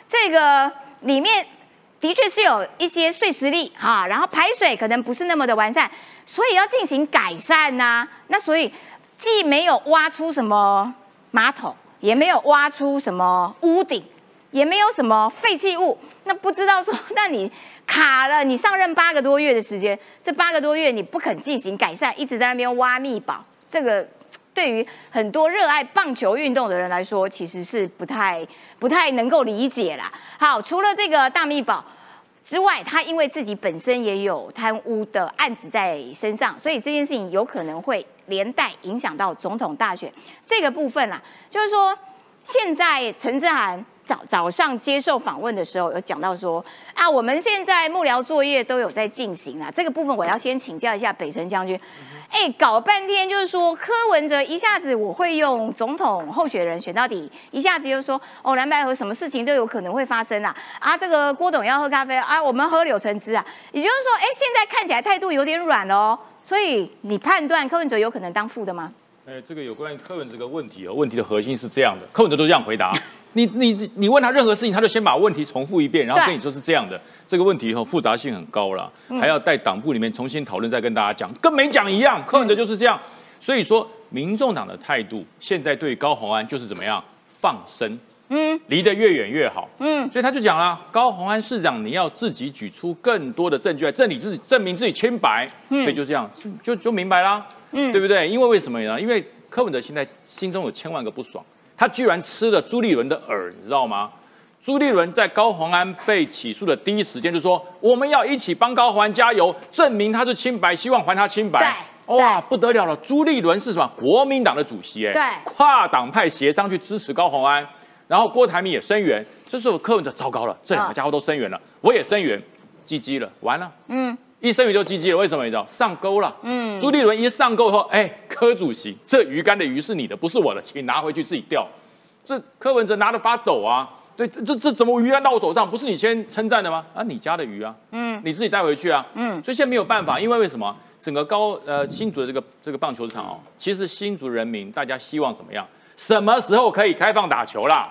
这个里面的确是有一些碎石粒哈，然后排水可能不是那么的完善，所以要进行改善呐。那所以既没有挖出什么马桶，也没有挖出什么屋顶，也没有什么废弃物。那不知道说，那你？卡了，你上任八个多月的时间，这八个多月你不肯进行改善，一直在那边挖密宝，这个对于很多热爱棒球运动的人来说，其实是不太不太能够理解啦。好，除了这个大密宝之外，他因为自己本身也有贪污的案子在身上，所以这件事情有可能会连带影响到总统大选这个部分啦。就是说，现在陈志涵。早早上接受访问的时候，有讲到说啊，我们现在幕僚作业都有在进行啊。这个部分我要先请教一下北辰将军。哎，搞半天就是说柯文哲一下子我会用总统候选人选到底，一下子又说哦蓝白河什么事情都有可能会发生啊啊，这个郭董要喝咖啡啊，我们喝柳橙汁啊。也就是说，哎，现在看起来态度有点软哦。所以你判断柯文哲有可能当副的吗？哎，这个有关于柯文哲这个问题哦，问题的核心是这样的，柯文哲都这样回答。你你你问他任何事情，他就先把问题重复一遍，然后跟你说是这样的。这个问题哈复杂性很高了，还要在党部里面重新讨论，再跟大家讲，跟没讲一样。柯文哲就是这样，所以说民众党的态度现在对高鸿安就是怎么样放生，嗯，离得越远越好，嗯，所以他就讲了，高鸿安市长你要自己举出更多的证据来证你自己，证明自己清白，所以就这样就就明白啦，嗯，对不对？因为为什么呢？因为柯文哲现在心中有千万个不爽。他居然吃了朱立伦的饵，你知道吗？朱立伦在高鸿安被起诉的第一时间就说：“我们要一起帮高鸿安加油，证明他是清白，希望还他清白。”哇，不得了了！朱立伦是什么？国民党的主席哎，对，跨党派协商去支持高鸿安，然后郭台铭也声援。这时候柯文哲糟糕了，这两个家伙都声援了，我也声援，鸡鸡了，完了，嗯。一生鱼就唧唧了，为什么你知道？上钩了。嗯，朱立伦一上钩后，哎，柯主席，这鱼竿的鱼是你的，不是我的，请拿回去自己钓。这柯文哲拿的发抖啊！这这这怎么鱼竿到我手上？不是你先称赞的吗？啊，你家的鱼啊，嗯，你自己带回去啊，嗯。所以现在没有办法，因为为什么？整个高呃新竹的这个这个棒球场哦，其实新竹人民大家希望怎么样？什么时候可以开放打球啦？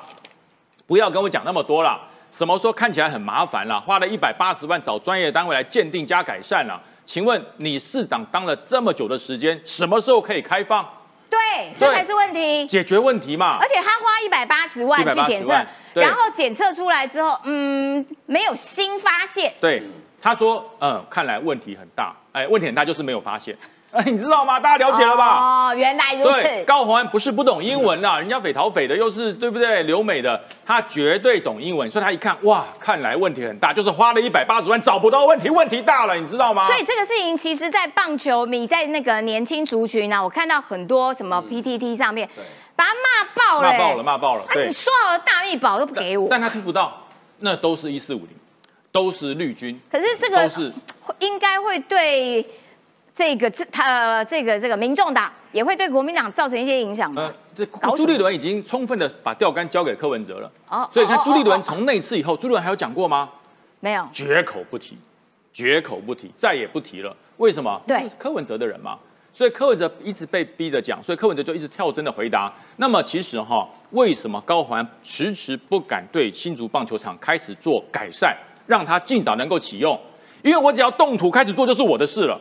不要跟我讲那么多了。什么说看起来很麻烦了？花了一百八十万找专业单位来鉴定加改善了。请问你市长当了这么久的时间，什么时候可以开放？对，这才是问题。解决问题嘛。而且他花一百八十万去检测，然后检测出来之后，嗯，没有新发现。对，他说，嗯，看来问题很大。哎，问题很大就是没有发现。哎，你知道吗？大家了解了吧？哦，原来如此。高宏安不是不懂英文呐，人家匪逃匪的，又是对不对？留美的，他绝对懂英文，所以他一看，哇，看来问题很大，就是花了一百八十万找不到问题，问题大了，你知道吗？所以这个事情，其实，在棒球迷在那个年轻族群呢，我看到很多什么 PTT 上面，把他骂爆了，骂爆了，骂爆了。他只说好的大密宝都不给我，但他听不到，那都是一四五零，都是绿军。可是这个应该会对。这个这他呃这个这个民众党也会对国民党造成一些影响吗呃？，这朱立伦已经充分的把钓竿交给柯文哲了。哦所以你看哦朱立伦从那次以后，朱立伦还有讲过吗？没有，绝口不提，绝口不提，再也不提了。为什么？对是柯文哲的人嘛，所以柯文哲一直被逼着讲，所以柯文哲就一直跳针的回答。那么其实哈，为什么高环迟迟不敢对新竹棒球场开始做改善，让它尽早能够启用？因为我只要动土开始做，就是我的事了。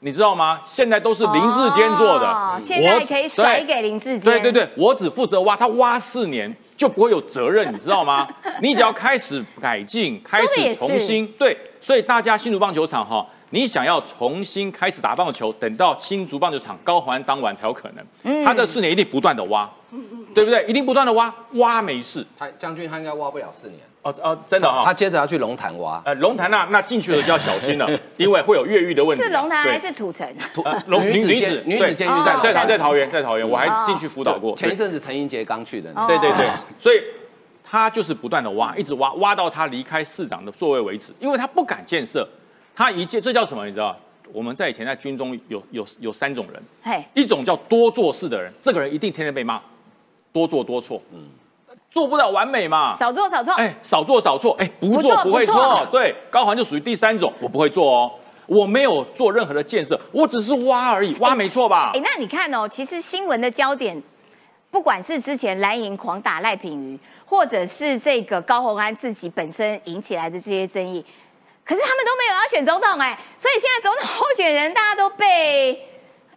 你知道吗？现在都是林志坚做的，哦现在我可以甩给林志坚。对对对，我只负责挖，他挖四年就不会有责任，你知道吗？你只要开始改进，开始重新对，所以大家新竹棒球场哈，你想要重新开始打棒球，等到新竹棒球场高环当晚才有可能。嗯他这四年一定不断的挖，对不对？一定不断的挖，挖没事。他将军他应该挖不了四年，哦哦，真的哈、他接着要去龙潭挖。呃，龙潭那那进去了就要小心了，因为会有越狱的问题啊。是龙潭对还是土城？呃龙女女子女子监狱在在桃园在桃园，在桃园，我还哦进去辅导过。前一对阵子陈英杰刚去的，哦对对对，所以他就是不断的挖，一直挖，挖到他离开市长的座位为止，因为他不敢建设，他一建这叫什么？你知道？我们在以前在军中有有有三种人，嘿，一种叫多做事的人，这个人一定天天被骂，多做多错，嗯，做不了完美嘛，少做少错。哎，少做少错，哎，不不做做不会错。错，对，高环就属于第三种，我不会做哦，我没有做任何的建设，我只是挖而已，挖没错吧？哎，？那你看哦，其实新闻的焦点，不管是之前蓝营狂打赖品妤，或者是这个高虹安自己本身引起来的这些争议，可是他们都没有要选总统哎，所以现在总统候选人大家都被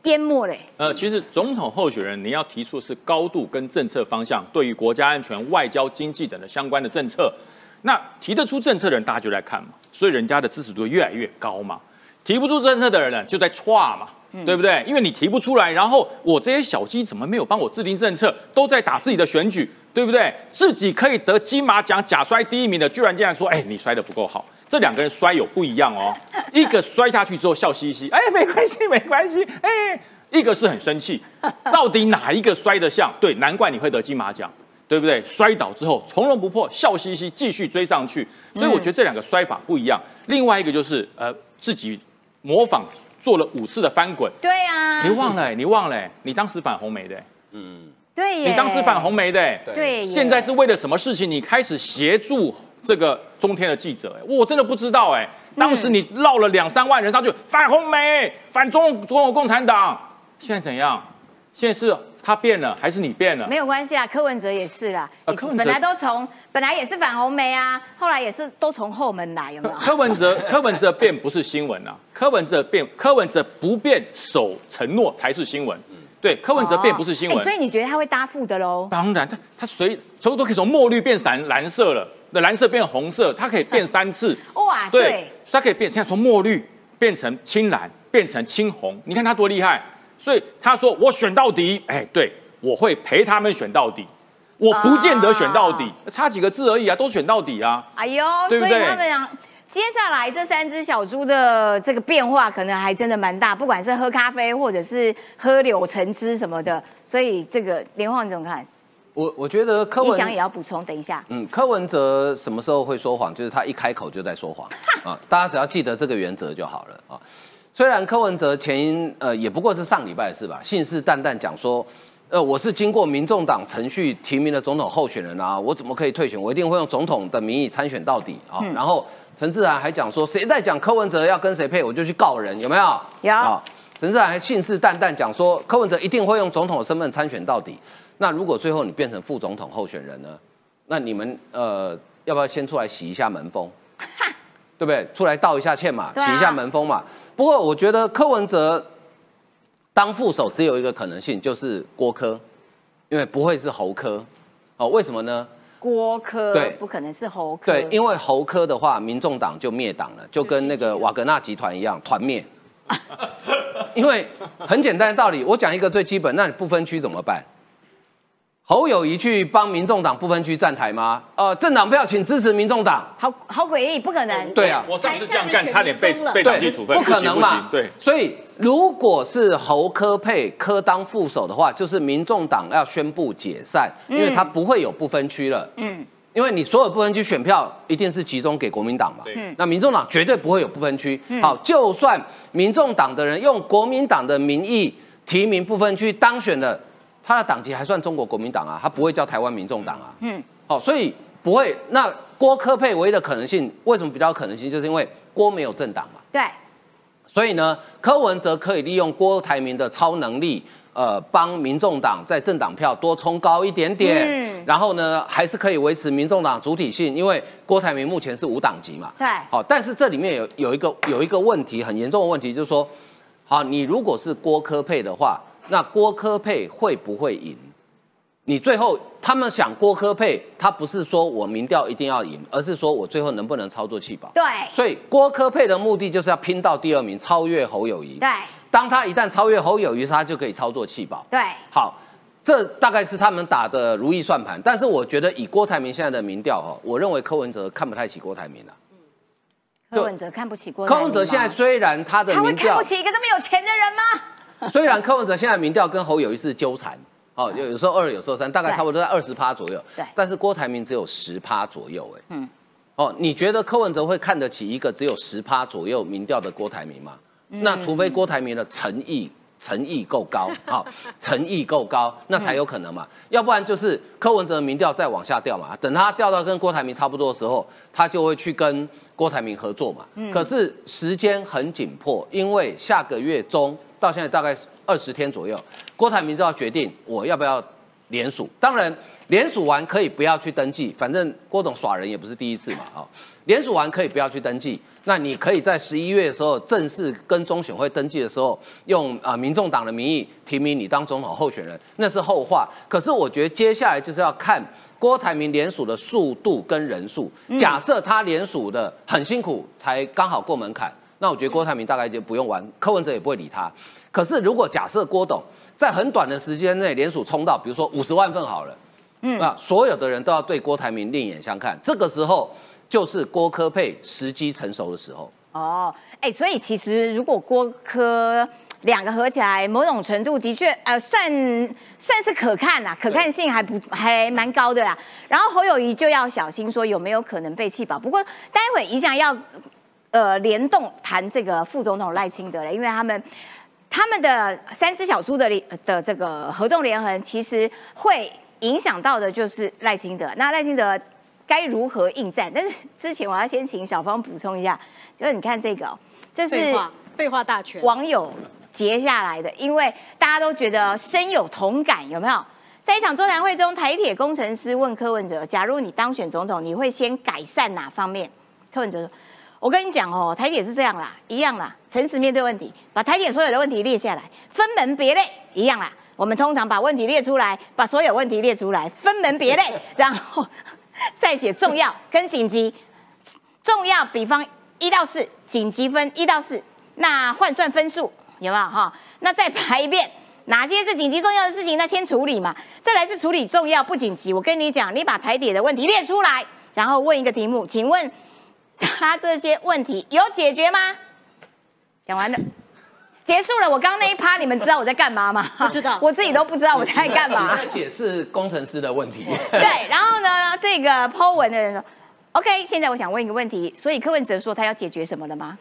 淹没嘞。呃，其实总统候选人你要提出的是高度跟政策方向，对于国家安全、外交、经济等的相关的政策。那提得出政策的人，大家就来看嘛，所以人家的支持度越来越高嘛。提不出政策的人呢，就在歘嘛，对不对？因为你提不出来，然后我这些小鸡怎么没有帮我制定政策，都在打自己的选举，对不对？自己可以得金马奖假摔第一名的，居然竟然说，哎，你摔得不够好。这两个人摔有不一样哦，一个摔下去之后笑嘻嘻，哎，没关系，没关系，哎，一个是很生气，到底哪一个摔得像？对，难怪你会得金马奖，对不对？摔倒之后从容不迫，笑嘻嘻继续追上去，所以我觉得这两个摔法不一样。另外一个就是呃自己模仿做了五次的翻滚，对啊，你忘了、欸，你忘了、欸，你当时反红梅的、嗯。对耶，你当时反红梅的、欸。对，现在是为了什么事情？你开始协助这个中天的记者、欸，我真的不知道哎、当时你绕了两三万人上去反红梅、反中中国共产党，现在怎样？现在是他变了，还是你变了？没有关系啊，柯文哲也是啦，啊柯文哲本来都从本来也是反红梅啊，后来也是都从后门来，有没有？柯文哲，柯文哲变不是新闻啊，柯文哲变，柯文哲不变守承诺才是新闻。对，柯文哲变不是新闻。哎所以你觉得他会搭副的喽？当然，他他随所有都可以从墨绿变蓝蓝色了，那蓝色变红色，它可以变三次。哇，对对，，它可以变，现在从墨绿变成青蓝，变成青红，你看它多厉害。所以他说我选到底，哎，对我会陪他们选到底，我不见得选到底，差几个字而已啊，都选到底啊。哎呦，所以他们俩接下来这三只小猪的这个变化，可能还真的蛮大，不管是喝咖啡或者是喝柳橙汁什么的。所以这个连晃你怎么看？我我觉得柯你文想也要补充，等一下。嗯，柯文哲什么时候会说谎？就是他一开口就在说谎 啊！大家只要记得这个原则就好了啊。虽然柯文哲前呃也不过是上礼拜的事吧，信誓旦旦讲说，呃我是经过民众党程序提名的总统候选人啊，我怎么可以退选？我一定会用总统的名义参选到底啊！然后陈志涵还讲说，谁在讲柯文哲要跟谁配，我就去告人，有没有？有啊陈志涵还信誓旦旦讲说，柯文哲一定会用总统的身份参选到底。那如果最后你变成副总统候选人呢？那你们呃要不要先出来洗一下门风？对不对？出来道一下歉嘛，啊洗一下门风嘛。不过我觉得柯文哲当副手只有一个可能性，就是郭科，因为不会是侯科。哦，为什么呢？郭科对不可能是侯科，对，因为侯科的话，民众党就灭党了，就跟那个瓦格纳集团一样，团灭。因为很简单的道理，我讲一个最基本，那你不分区怎么办？侯友谊去帮民众党不分区站台吗？呃，政党票请支持民众党。好好诡异，不可能。对啊，我上次这样干，差点被被对党纪处分，不可能嘛。对，所以如果是侯科配科当副手的话，就是民众党要宣布解散，因为他不会有不分区了。嗯，因为你所有不分区选票一定是集中给国民党嘛，那民众党绝对不会有不分区。好，就算民众党的人用国民党的名义提名不分区当选了，他的党籍还算中国国民党啊，他不会叫台湾民众党啊。嗯，好，所以不会。那郭科配唯一的可能性，为什么比较可能性？就是因为郭没有政党嘛。对，所以呢，柯文哲可以利用郭台铭的超能力，呃，帮民众党在政党票多冲高一点点，嗯然后呢，还是可以维持民众党主体性，因为郭台铭目前是无党籍嘛。对好，但是这里面有有一个有一个问题，很严重的问题，就是说，好，你如果是郭科配的话，那郭科配会不会赢？你最后他们想郭科配，他不是说我民调一定要赢，而是说我最后能不能操作弃保。对，所以郭科配的目的就是要拼到第二名，超越侯友谊。对，当他一旦超越侯友谊，他就可以操作弃保。对，好，这大概是他们打的如意算盘。但是我觉得以郭台铭现在的民调哦，我认为柯文哲看不太起郭台铭了。柯文哲看不起郭台铭柯文哲现在虽然他的他会民调看不，起一个这么有钱的人吗？虽然柯文哲现在民调跟侯友谊是纠缠，哦，有有时候二，有时候三，大概差不多在二十趴左右。对但是郭台铭只有十趴左右，哎，嗯嗯，哦，你觉得柯文哲会看得起一个只有十趴左右民调的郭台铭吗？嗯那除非郭台铭的诚意诚意够高，好、诚意够高，那才有可能嘛。要不然就是柯文哲的民调再往下掉嘛，等他掉到跟郭台铭差不多的时候，他就会去跟郭台铭合作嘛。可是时间很紧迫，因为下个月中到现在大概二十天左右，郭台铭就要决定我要不要联署。当然，联署完可以不要去登记，反正郭董耍人也不是第一次嘛，哦，联署完可以不要去登记。那你可以在十一月的时候正式跟中选会登记的时候，用啊、民众党的名义提名你当总统候选人，那是后话。可是我觉得接下来就是要看郭台铭联署的速度跟人数。假设他联署的很辛苦，才刚好过门槛，那我觉得郭台铭大概就不用玩，柯文哲也不会理他。可是如果假设郭董在很短的时间内联署冲到，比如说五十万份好了，嗯，那所有的人都要对郭台铭另眼相看，这个时候就是郭科配时机成熟的时候。哦，哎，所以其实如果郭科两个合起来，某种程度的确呃算算是可看啦，可看性还不还蛮高的啦。然后侯友谊就要小心说有没有可能被弃保。不过待会一下要呃联动谈这个副总统赖清德了，因为他们。他们的三只小猪的联的这个合纵连横，其实会影响到的就是赖清德。那赖清德该如何应战？但是 之前我要先请小芳补充一下，就是你看这个、哦，这是废话，废话大全。网友截下来的，因为大家都觉得深有同感，有没有？在一场座谈会中，台铁工程师问柯文哲：“假如你当选总统，你会先改善哪方面？”柯文哲说：“我跟你讲哦，台铁是这样啦，一样啦，诚实面对问题，把台铁所有的问题列下来，分门别类，一样啦。我们通常把问题列出来，把所有问题列出来，分门别类，然后再写重要跟紧急。重要，比方一到四，紧急分一到四，那换算分数有没有哈？那再排一遍，哪些是紧急重要的事情，那先处理嘛。再来是处理重要不紧急。我跟你讲，你把台底的问题列出来，然后问一个题目，请问他这些问题有解决吗？讲完了。结束了，我刚刚那一趴，你们知道我在干嘛吗？不知道我自己都不知道我在干嘛。在解释工程师的问题。对，然后呢，这个 Po 文的人说，OK，现在我想问一个问题，所以柯文哲说他要解决什么了吗？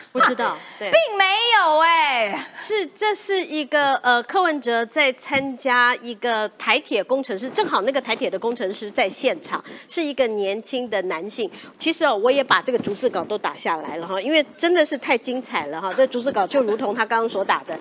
不知道，对，并没有哎、是这是一个呃，柯文哲在参加一个台铁工程师，正好那个台铁的工程师在现场，是一个年轻的男性。其实哦，我也把这个逐字稿都打下来了哈，因为真的是太精彩了哈。这逐字稿就如同他刚刚所打的，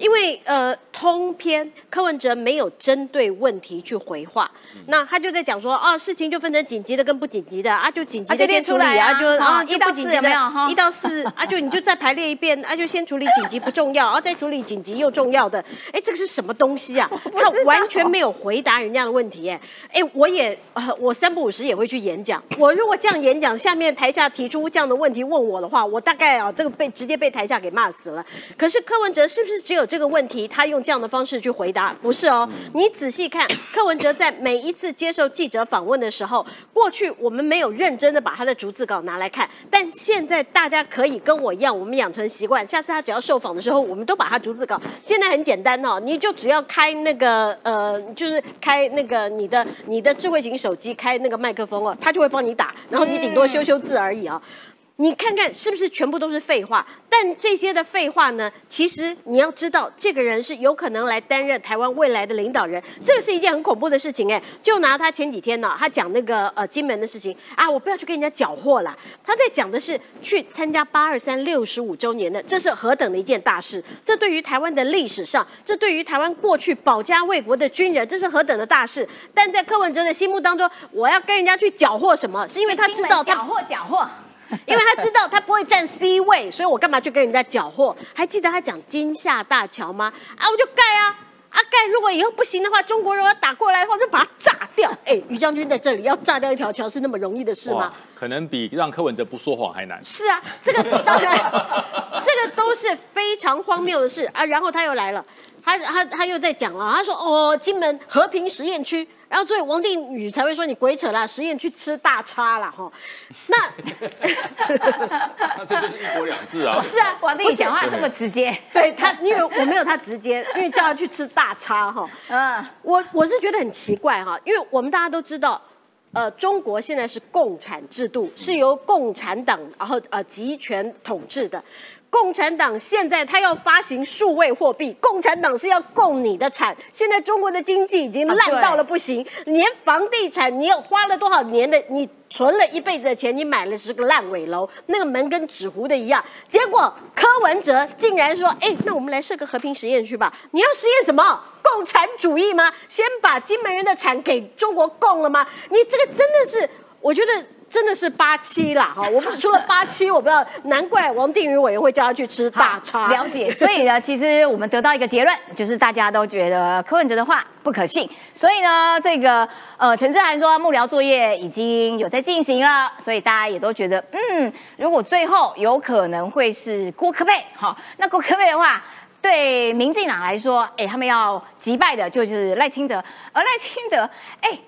因为呃，通篇柯文哲没有针对问题去回话，那他就在讲说，哦，事情就分成紧急的跟不紧急的啊，就紧急的先处理啊，就哈啊就不紧急的一到四啊，就你就再排列一遍啊，就先处理紧急不重要，然后再处理紧急又重要的，哎，这个是什么东西啊？他完全没有回答人家的问题，哎，哎，我也呃，我三不五时也会去演讲，我如果这样演讲，下面台下提出这样的问题问我的话，我大概啊，这个被直接被台下给骂死了。可是柯文哲是不是只有这个问题，他用这样的方式去回答，不是哦。你仔细看，柯文哲在每一次接受记者访问的时候，过去我们没有认真的把他的逐字稿拿来看，但现在大家可以跟我一样，我们养成习惯，下次他只要受访的时候，我们都把他逐字稿。现在很简单哦，你就只要开那个呃，就是开那个你的你的智慧型手机开那个麦克风哦，他就会帮你打，然后你顶多修修字而已啊。你看看是不是全部都是废话？但这些的废话呢，其实你要知道，这个人是有可能来担任台湾未来的领导人，这是一件很恐怖的事情哎。就拿他前几天呢，他讲那个呃金门的事情啊，我不要去跟人家搅和啦。他在讲的是去参加八二三六十五周年的，这是何等的一件大事！这对于台湾的历史上，这对于台湾过去保家卫国的军人，这是何等的大事！但在柯文哲的心目当中，我要跟人家去搅和什么？是因为他知道他搅和搅和。因为他知道他不会占 C 位，所以我干嘛去跟人家搅和？还记得他讲金厦大桥吗？啊，我就盖啊，啊盖！如果以后不行的话，中国人要打过来的话，我就把它炸掉。哎，于将军在这里要炸掉一条桥是那么容易的事吗？可能比让柯文哲不说谎还难。是啊，这个当然，这个都是非常荒谬的事啊。然后他又来了，他他他又在讲了，他说哦，金门和平实验区。然后所以王定宇才会说你鬼扯啦，实验去吃大叉啦。哈，那 那这就是一国两制啊。是啊，王定宇讲话这么直接，对他，因为我没有他直接，因为叫他去吃大叉哈。嗯，我我是觉得很奇怪哈，因为我们大家都知道，呃，中国现在是共产制度，是由共产党然后呃集权统治的。共产党现在他要发行数位货币，共产党是要供你的产。现在中国的经济已经烂到了不行，连房地产你有花了多少年的，你存了一辈子的钱，你买了是个烂尾楼，那个门跟纸糊的一样。结果柯文哲竟然说：“哎，那我们来设个和平实验区吧？你要实验什么？共产主义吗？先把金门人的产给中国供了吗？你这个真的是，我觉得。”真的是八七啦哈！我不是除了八七，我不知道，难怪王定宇委员会叫他去吃大叉。了解，所以呢，其实我们得到一个结论，就是大家都觉得柯文哲的话不可信。所以呢，这个呃，陈志涵说幕僚作业已经有在进行了，所以大家也都觉得，嗯，如果最后有可能会是郭科佩，好，那郭科佩的话，对民进党来说，哎，他们要击败的就是赖清德，而赖清德，哎。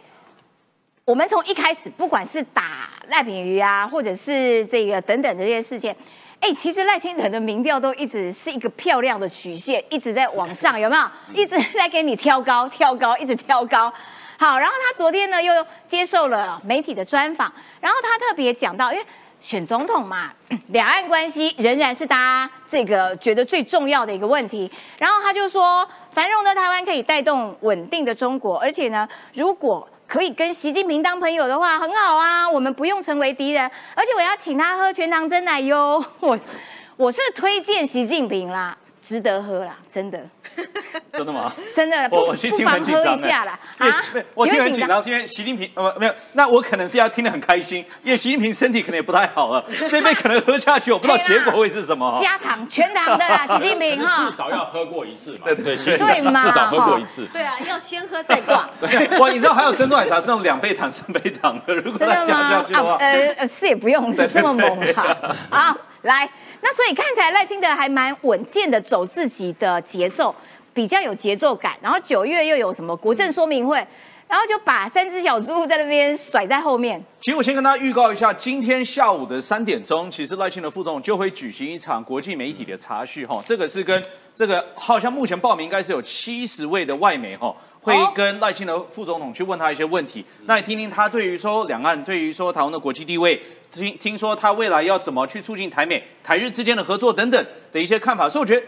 我们从一开始，不管是打赖品瑜啊，或者是这个等等的这些事件，哎，其实赖清德的民调都一直是一个漂亮的曲线，一直在往上，有没有？一直在给你挑高、挑高，一直挑高。好，然后他昨天呢又接受了媒体的专访，然后他特别讲到，因为选总统嘛，两岸关系仍然是大家这个觉得最重要的一个问题。然后他就说，繁荣的台湾可以带动稳定的中国，而且呢，如果可以跟习近平当朋友的话，很好啊。我们不用成为敌人，而且我要请他喝全糖真奶哟。我我是推荐习近平啦。值得喝啦，真的。真的吗？真的，我我听很紧张啦。啊，我听很紧张，是因为习近平呃没有，那我可能是要听得很开心，因为习近平身体可能也不太好了，这杯可能喝下去，我不知道结果会是什么。加糖全糖的啦，习近平哈。至少要喝过一次嘛。对对对，对嘛，至少喝过一次。对啊，要先喝再挂。哇，你知道还有珍珠奶茶是那种两倍糖、三倍糖的，如果再加下去的话，呃，是也不用这么猛哈。好，来。那所以看起来赖清德还蛮稳健的，走自己的节奏，比较有节奏感。然后九月又有什么国政说明会，然后就把三只小猪在那边甩在后面。其实我先跟大家预告一下，今天下午的三点钟，其实赖清德副总就会举行一场国际媒体的茶叙哈。这个是跟这个好像目前报名应该是有七十位的外媒哈，会跟赖清德副总统去问他一些问题。那你听听他对于说两岸，对于说台湾的国际地位。听听说他未来要怎么去促进台美、台日之间的合作等等的一些看法，所以我觉得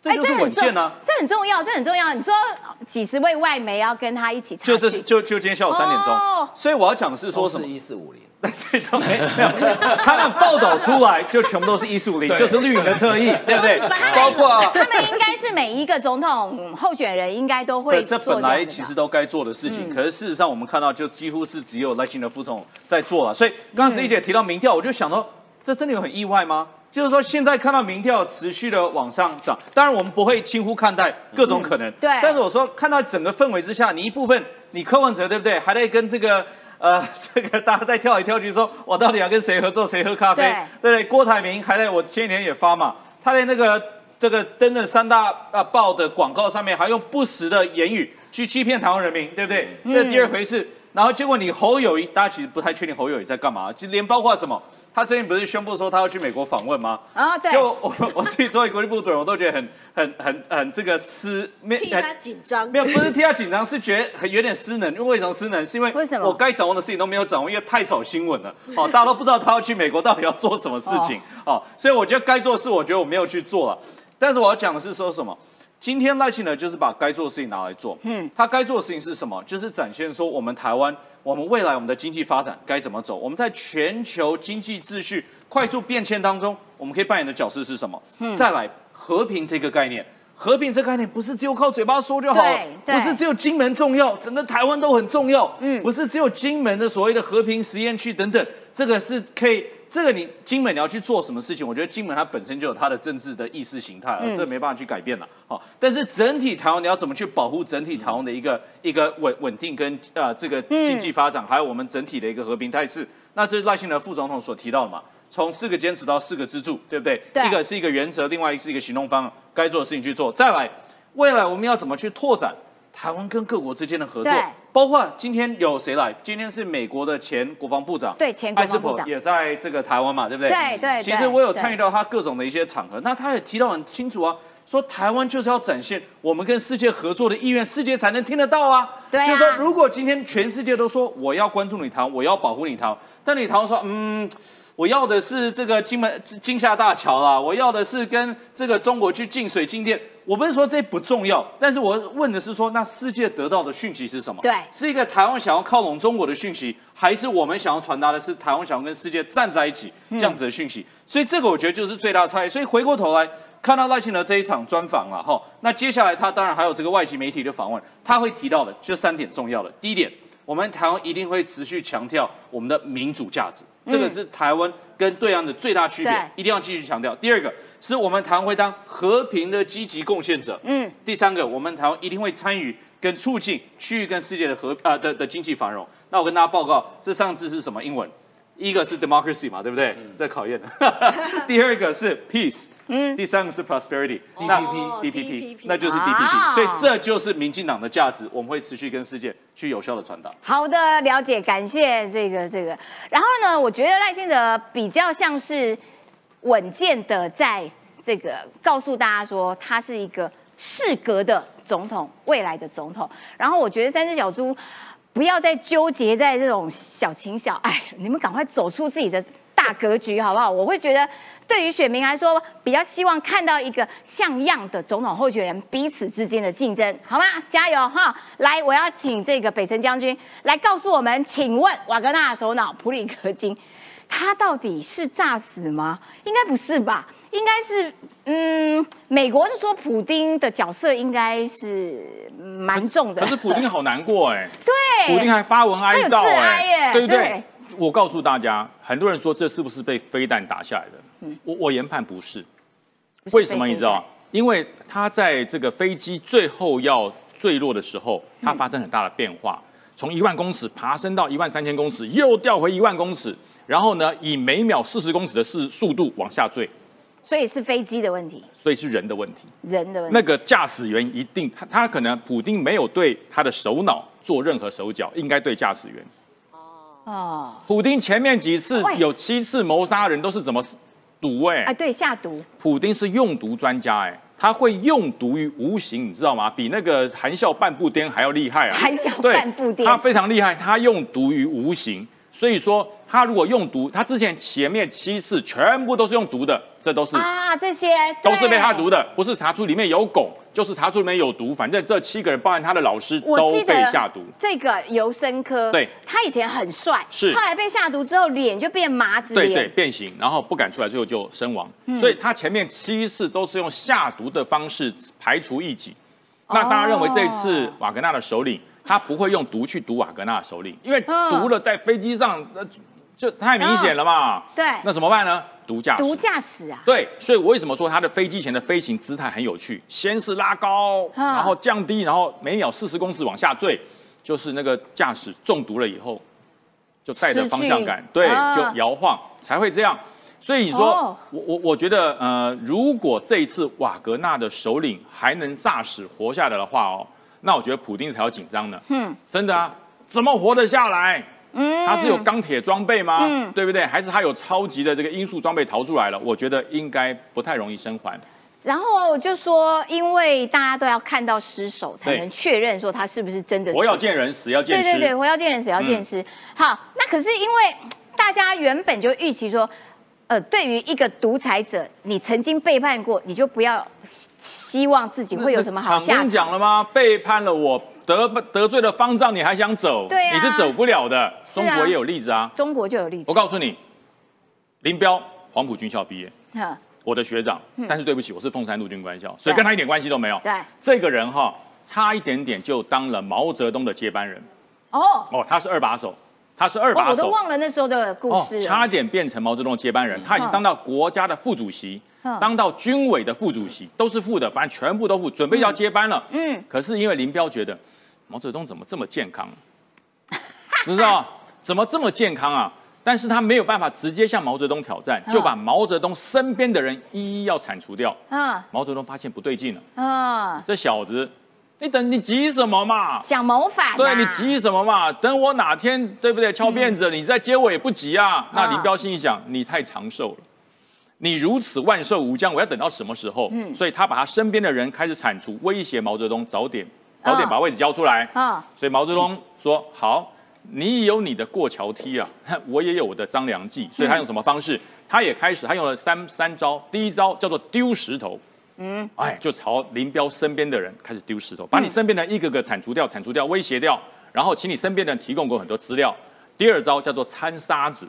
这就是稳健呢。这很重要，这很重要。你说几十位外媒要跟他一起，就这就就今天下午三点钟。哦所以我要讲的是说什么？一四五零。对，都没有，他那报道出来就全部都是一四五零，就是绿营的侧翼，对不对？包括他们应该是每一个总统候选人应该都会。这本来其实都该做的事情，可是事实上我们看到就几乎是只有赖清德副总在做了。所以刚刚石姐提到民调，我就想到，这真的有很意外吗？就是说现在看到民调持续的往上涨，当然我们不会轻忽看待各种可能，对。但是我说看到整个氛围之下，你一部分你柯文哲对不对？还在跟这个。呃，这个大家在跳来跳去，说我到底要跟谁合作，谁喝咖啡？对对？郭台铭还在我前几天也发嘛，他在那个这个登了三大啊报的广告上面，还用不实的言语去欺骗台湾人民，对不对？这是第二回事。然后结果你侯友谊，大家其实不太确定侯友谊在干嘛，就连包括什么，他最近不是宣布说他要去美国访问吗？啊，对，就我 我自己作为国际部主任，我都觉得很很很很这个失，没替他紧张。没有，不是替他紧张，是觉得很有点失能。因为为什么失能？是因为为什么我该掌握的事情都没有掌握，因为太少新闻了。哦，大家都不知道他要去美国到底要做什么事情。哦，所以我觉得该做的事，我觉得我没有去做了。但是我要讲的是说什么？今天赖清德就是把该做的事情拿来做。嗯，他该做的事情是什么？就是展现说我们台湾。我们未来我们的经济发展该怎么走？我们在全球经济秩序快速变迁当中，我们可以扮演的角色是什么？再来和平这个概念，和平这个概念不是只有靠嘴巴说就好了，不是只有金门重要，整个台湾都很重要。嗯，不是只有金门的所谓的和平实验区等等，这个是可以。这个你金门你要去做什么事情？我觉得金门它本身就有它的政治的意识形态，这没办法去改变了。好，但是整体台湾你要怎么去保护整体台湾的一个一个稳稳定跟呃这个经济发展，还有我们整体的一个和平态势？那这是赖幸德副总统所提到的嘛？从四个坚持到四个支柱，对不对？一个是一个原则，另外一个是一个行动方案，该做的事情去做。再来，未来我们要怎么去拓展？台湾跟各国之间的合作，包括今天有谁来？今天是美国的前国防部长，对，前国防部长也在这个台湾嘛，对不对？对对。其实我有参与到他各种的一些场合，那他也提到很清楚啊，说台湾就是要展现我们跟世界合作的意愿，世界才能听得到啊。对。就是说，如果今天全世界都说我要关注你台湾，我要保护你台湾，但你台湾说，嗯。我要的是这个金门金厦大桥啦，我要的是跟这个中国去进水进电。我不是说这不重要，但是我问的是说，那世界得到的讯息是什么？对，是一个台湾想要靠拢中国的讯息，还是我们想要传达的是台湾想要跟世界站在一起这样子的讯息？所以这个我觉得就是最大差异。所以回过头来看到赖清德这一场专访了哈，那接下来他当然还有这个外籍媒体的访问，他会提到的就三点重要的。第一点，我们台湾一定会持续强调我们的民主价值。这个是台湾跟对岸的最大区别，一定要继续强调。第二个是我们台湾会当和平的积极贡献者。嗯。第三个，我们台湾一定会参与跟促进区域跟世界的和啊的的经济繁荣。那我跟大家报告，这三个字是什么英文？一个是 democracy 嘛，对不对？在考验。第二个是 peace，嗯，第三个是 prosperity，DPP，DPP，那就是 DPP。所以这就是民进党的价值，我们会持续跟世界去有效的传达。好的，了解，感谢这个这个。然后呢，我觉得赖清德比较像是稳健的，在这个告诉大家说，他是一个适格的总统，未来的总统。然后我觉得三只小猪。不要再纠结在这种小情小爱，你们赶快走出自己的大格局，好不好？我会觉得，对于选民来说，比较希望看到一个像样的总统候选人彼此之间的竞争，好吗？加油哈！来，我要请这个北辰将军来告诉我们，请问瓦格纳首脑普里格金，他到底是诈死吗？应该不是吧？应该是，嗯，美国是说普丁的角色应该是蛮重的。可是普丁好难过哎，对，普丁还发文哀悼哎，对不对？我告诉大家，很多人说这是不是被飞弹打下来的？嗯，我我研判不是。为什么你知道？因为他在这个飞机最后要坠落的时候，它发生很大的变化，从一万公尺爬升到一万三千公尺，又掉回一万公尺，然后呢，以每秒四十公尺的速速度往下坠。所以是飞机的问题，所以是人的问题，人的问题。那个驾驶员一定他他可能普丁没有对他的首脑做任何手脚，应该对驾驶员。哦普丁前面几次有七次谋杀人都是怎么毒哎？哎，对，下毒。普丁是用毒专家哎，他会用毒于无形，你知道吗？比那个含笑半步癫还要厉害啊！含笑半步癫，他非常厉害，他用毒于无形。所以说，他如果用毒，他之前前面七次全部都是用毒的，这都是啊，这些都是被他毒的，不是查出里面有汞，就是查出里面有毒。反正这七个人，包含他的老师，都被下毒。这个尤生科，对，他以前很帅，是，后来被下毒之后，脸就变麻子脸，对对，变形，然后不敢出来，最后就身亡。所以他前面七次都是用下毒的方式排除异己。那大家认为这一次瓦格纳的首领？他不会用毒去毒瓦格纳首领，因为毒了在飞机上，那就太明显了嘛。对，那怎么办呢？毒驾毒驾驶啊。对，所以我为什么说他的飞机前的飞行姿态很有趣？先是拉高，然后降低，然后每秒四十公尺往下坠，就是那个驾驶中毒了以后，就带着方向感，对，就摇晃才会这样。所以你说，哦我我我觉得，呃，如果这一次瓦格纳的首领还能诈死活下来的话哦，那我觉得普丁才要紧张呢。嗯真的啊，怎么活得下来？嗯他是有钢铁装备吗？嗯对不对？还是他有超级的这个音速装备逃出来了？我觉得应该不太容易生还。然后就说，因为大家都要看到尸首，才能确认说他是不是真的死活要见人，死要见尸。对对对，活要见人，死要见尸。好，那可是因为大家原本就预期说，呃，对于一个独裁者，你曾经背叛过，你就不要希希望自己会有什么好下场。讲了吗？背叛了我，得得罪了方丈，你还想走？对啊你是走不了的。中国也有例子啊。中国就有例子。我告诉你，林彪黄埔军校毕业，哼我的学长，但是对不起，我是凤山陆军官校，所以跟他一点关系都没有。对，这个人哈，差一点点就当了毛泽东的接班人。哦，哦，他是二把手，他是二把手。我我都忘了那时候的故哦事，了。差点变成毛泽东的接班人，他已经当到国家的副主席，嗯当到军委的副主席，都是副的，反正全部都副，准备要接班了。嗯，可是因为林彪觉得毛泽东怎么这么健康，知道怎么这么健康啊？但是他没有办法直接向毛泽东挑战，嗯就把毛泽东身边的人一一要铲除掉。嗯毛泽东发现不对劲了，嗯，这小子，你等你急什么嘛？想谋反、啊。对你急什么嘛？等我哪天对不对翘辫子，你再接我也不急啊。那林彪心里想，你太长寿了，你如此万寿无疆，我要等到什么时候？嗯所以他把他身边的人开始铲除，威胁毛泽东早点早点把位置交出来。啊，所以毛泽东说好。你有你的过桥梯啊，我也有我的张良计，所以他用什么方式？他也开始，他用了三三招。第一招叫做丢石头，嗯，哎，就朝林彪身边的人开始丢石头，把你身边的一个个铲除掉、铲除掉、威胁掉，然后请你身边的人提供给我很多资料。第二招叫做掺沙子，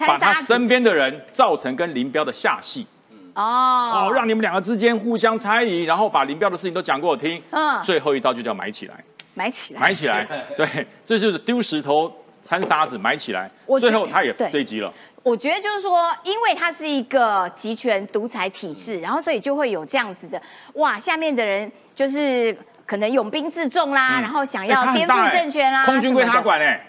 把他身边的人造成跟林彪的下戏，哦。哦，让你们两个之间互相猜疑，然后把林彪的事情都讲给我听。嗯。最后一招就叫埋起来，埋起来，埋起来，对，这就是丢石头、掺沙子、埋起来。我。最后他也坠机了。我觉得就是说，因为他是一个集权独裁体制，然后所以就会有这样子的，哇，下面的人就是可能拥兵自重啦，嗯。然后想哎要颠覆政权啦，空军归。他管哎，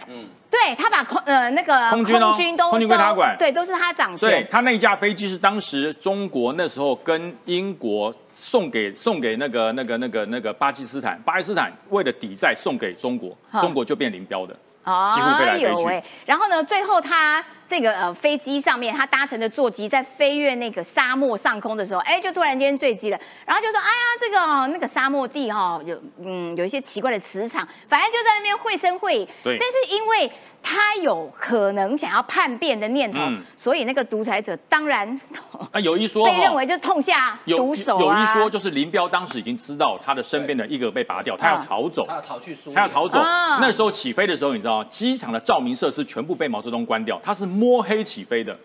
对他把空呃那个空军哦都空军归他管对，都是他掌对权。他那架飞机是当时中国那时候跟英国送给送给那个那个那个那个巴基斯坦，巴基斯坦为了抵债送给中国，中国就变林彪的。哦几乎飞来飞去哎然后呢，最后他这个呃飞机上面，他搭乘的座机在飞越那个沙漠上空的时候，哎，就突然间坠机了。然后就说，哎呀，这个哦，那个沙漠地哈、有嗯有一些奇怪的磁场，反正就在那边绘声绘影。对但是因为他有可能想要叛变的念头，嗯所以那个独裁者当然 啊，有一说被认为就痛下毒手有啊。一说就是林彪当时已经知道他的身边的一个被拔掉，他要逃走他。要逃去苏，他要逃走，啊那时候起飞的时候，你知道？机场的照明设施全部被毛泽东关掉，他是摸黑起飞的，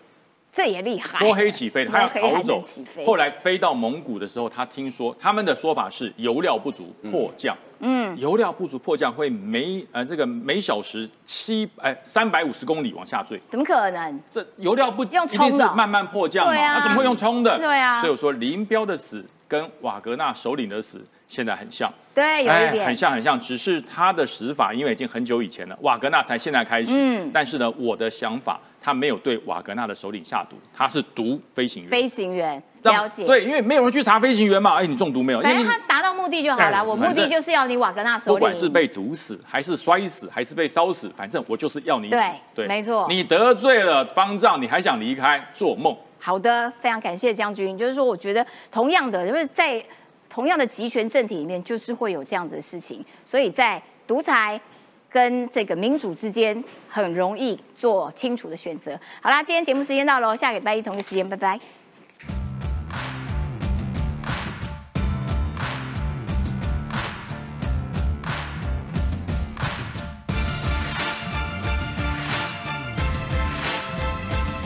这也厉害，摸黑起飞的，他要逃走。起飞。后来飞到蒙古的时候，他听说他们的说法是油料不足迫降，嗯，油料不足迫降会每呃这个每小时七哎三百五十公里往下坠，怎么可能？这油料不用一定冲的慢慢迫降嘛，对啊。那怎么会用冲的？对啊。所以我说林彪的死跟瓦格纳首领的死现在很像。对，有一点，哎很像很像，只是他的死法因为已经很久以前了，瓦格纳才现在开始。嗯。但是呢，我的想法，他没有对瓦格纳的首领下毒，他是毒飞行员。飞行员了解。对，因为没有人去查飞行员嘛，哎，你中毒没有？因反正他达到目的就好了。哎我目的就是要你瓦格纳首领，不管是被毒死，还是摔死，还是被烧死，反正我就是要你死。对没错你得罪了方丈，你还想离开，做梦。好的，非常感谢将军。就是说，我觉得同样的，就是在同样的集权政体里面，就是会有这样子的事情，所以在独裁跟这个民主之间，很容易做清楚的选择。好啦，今天节目时间到喽，下个礼拜一同一时间，拜拜。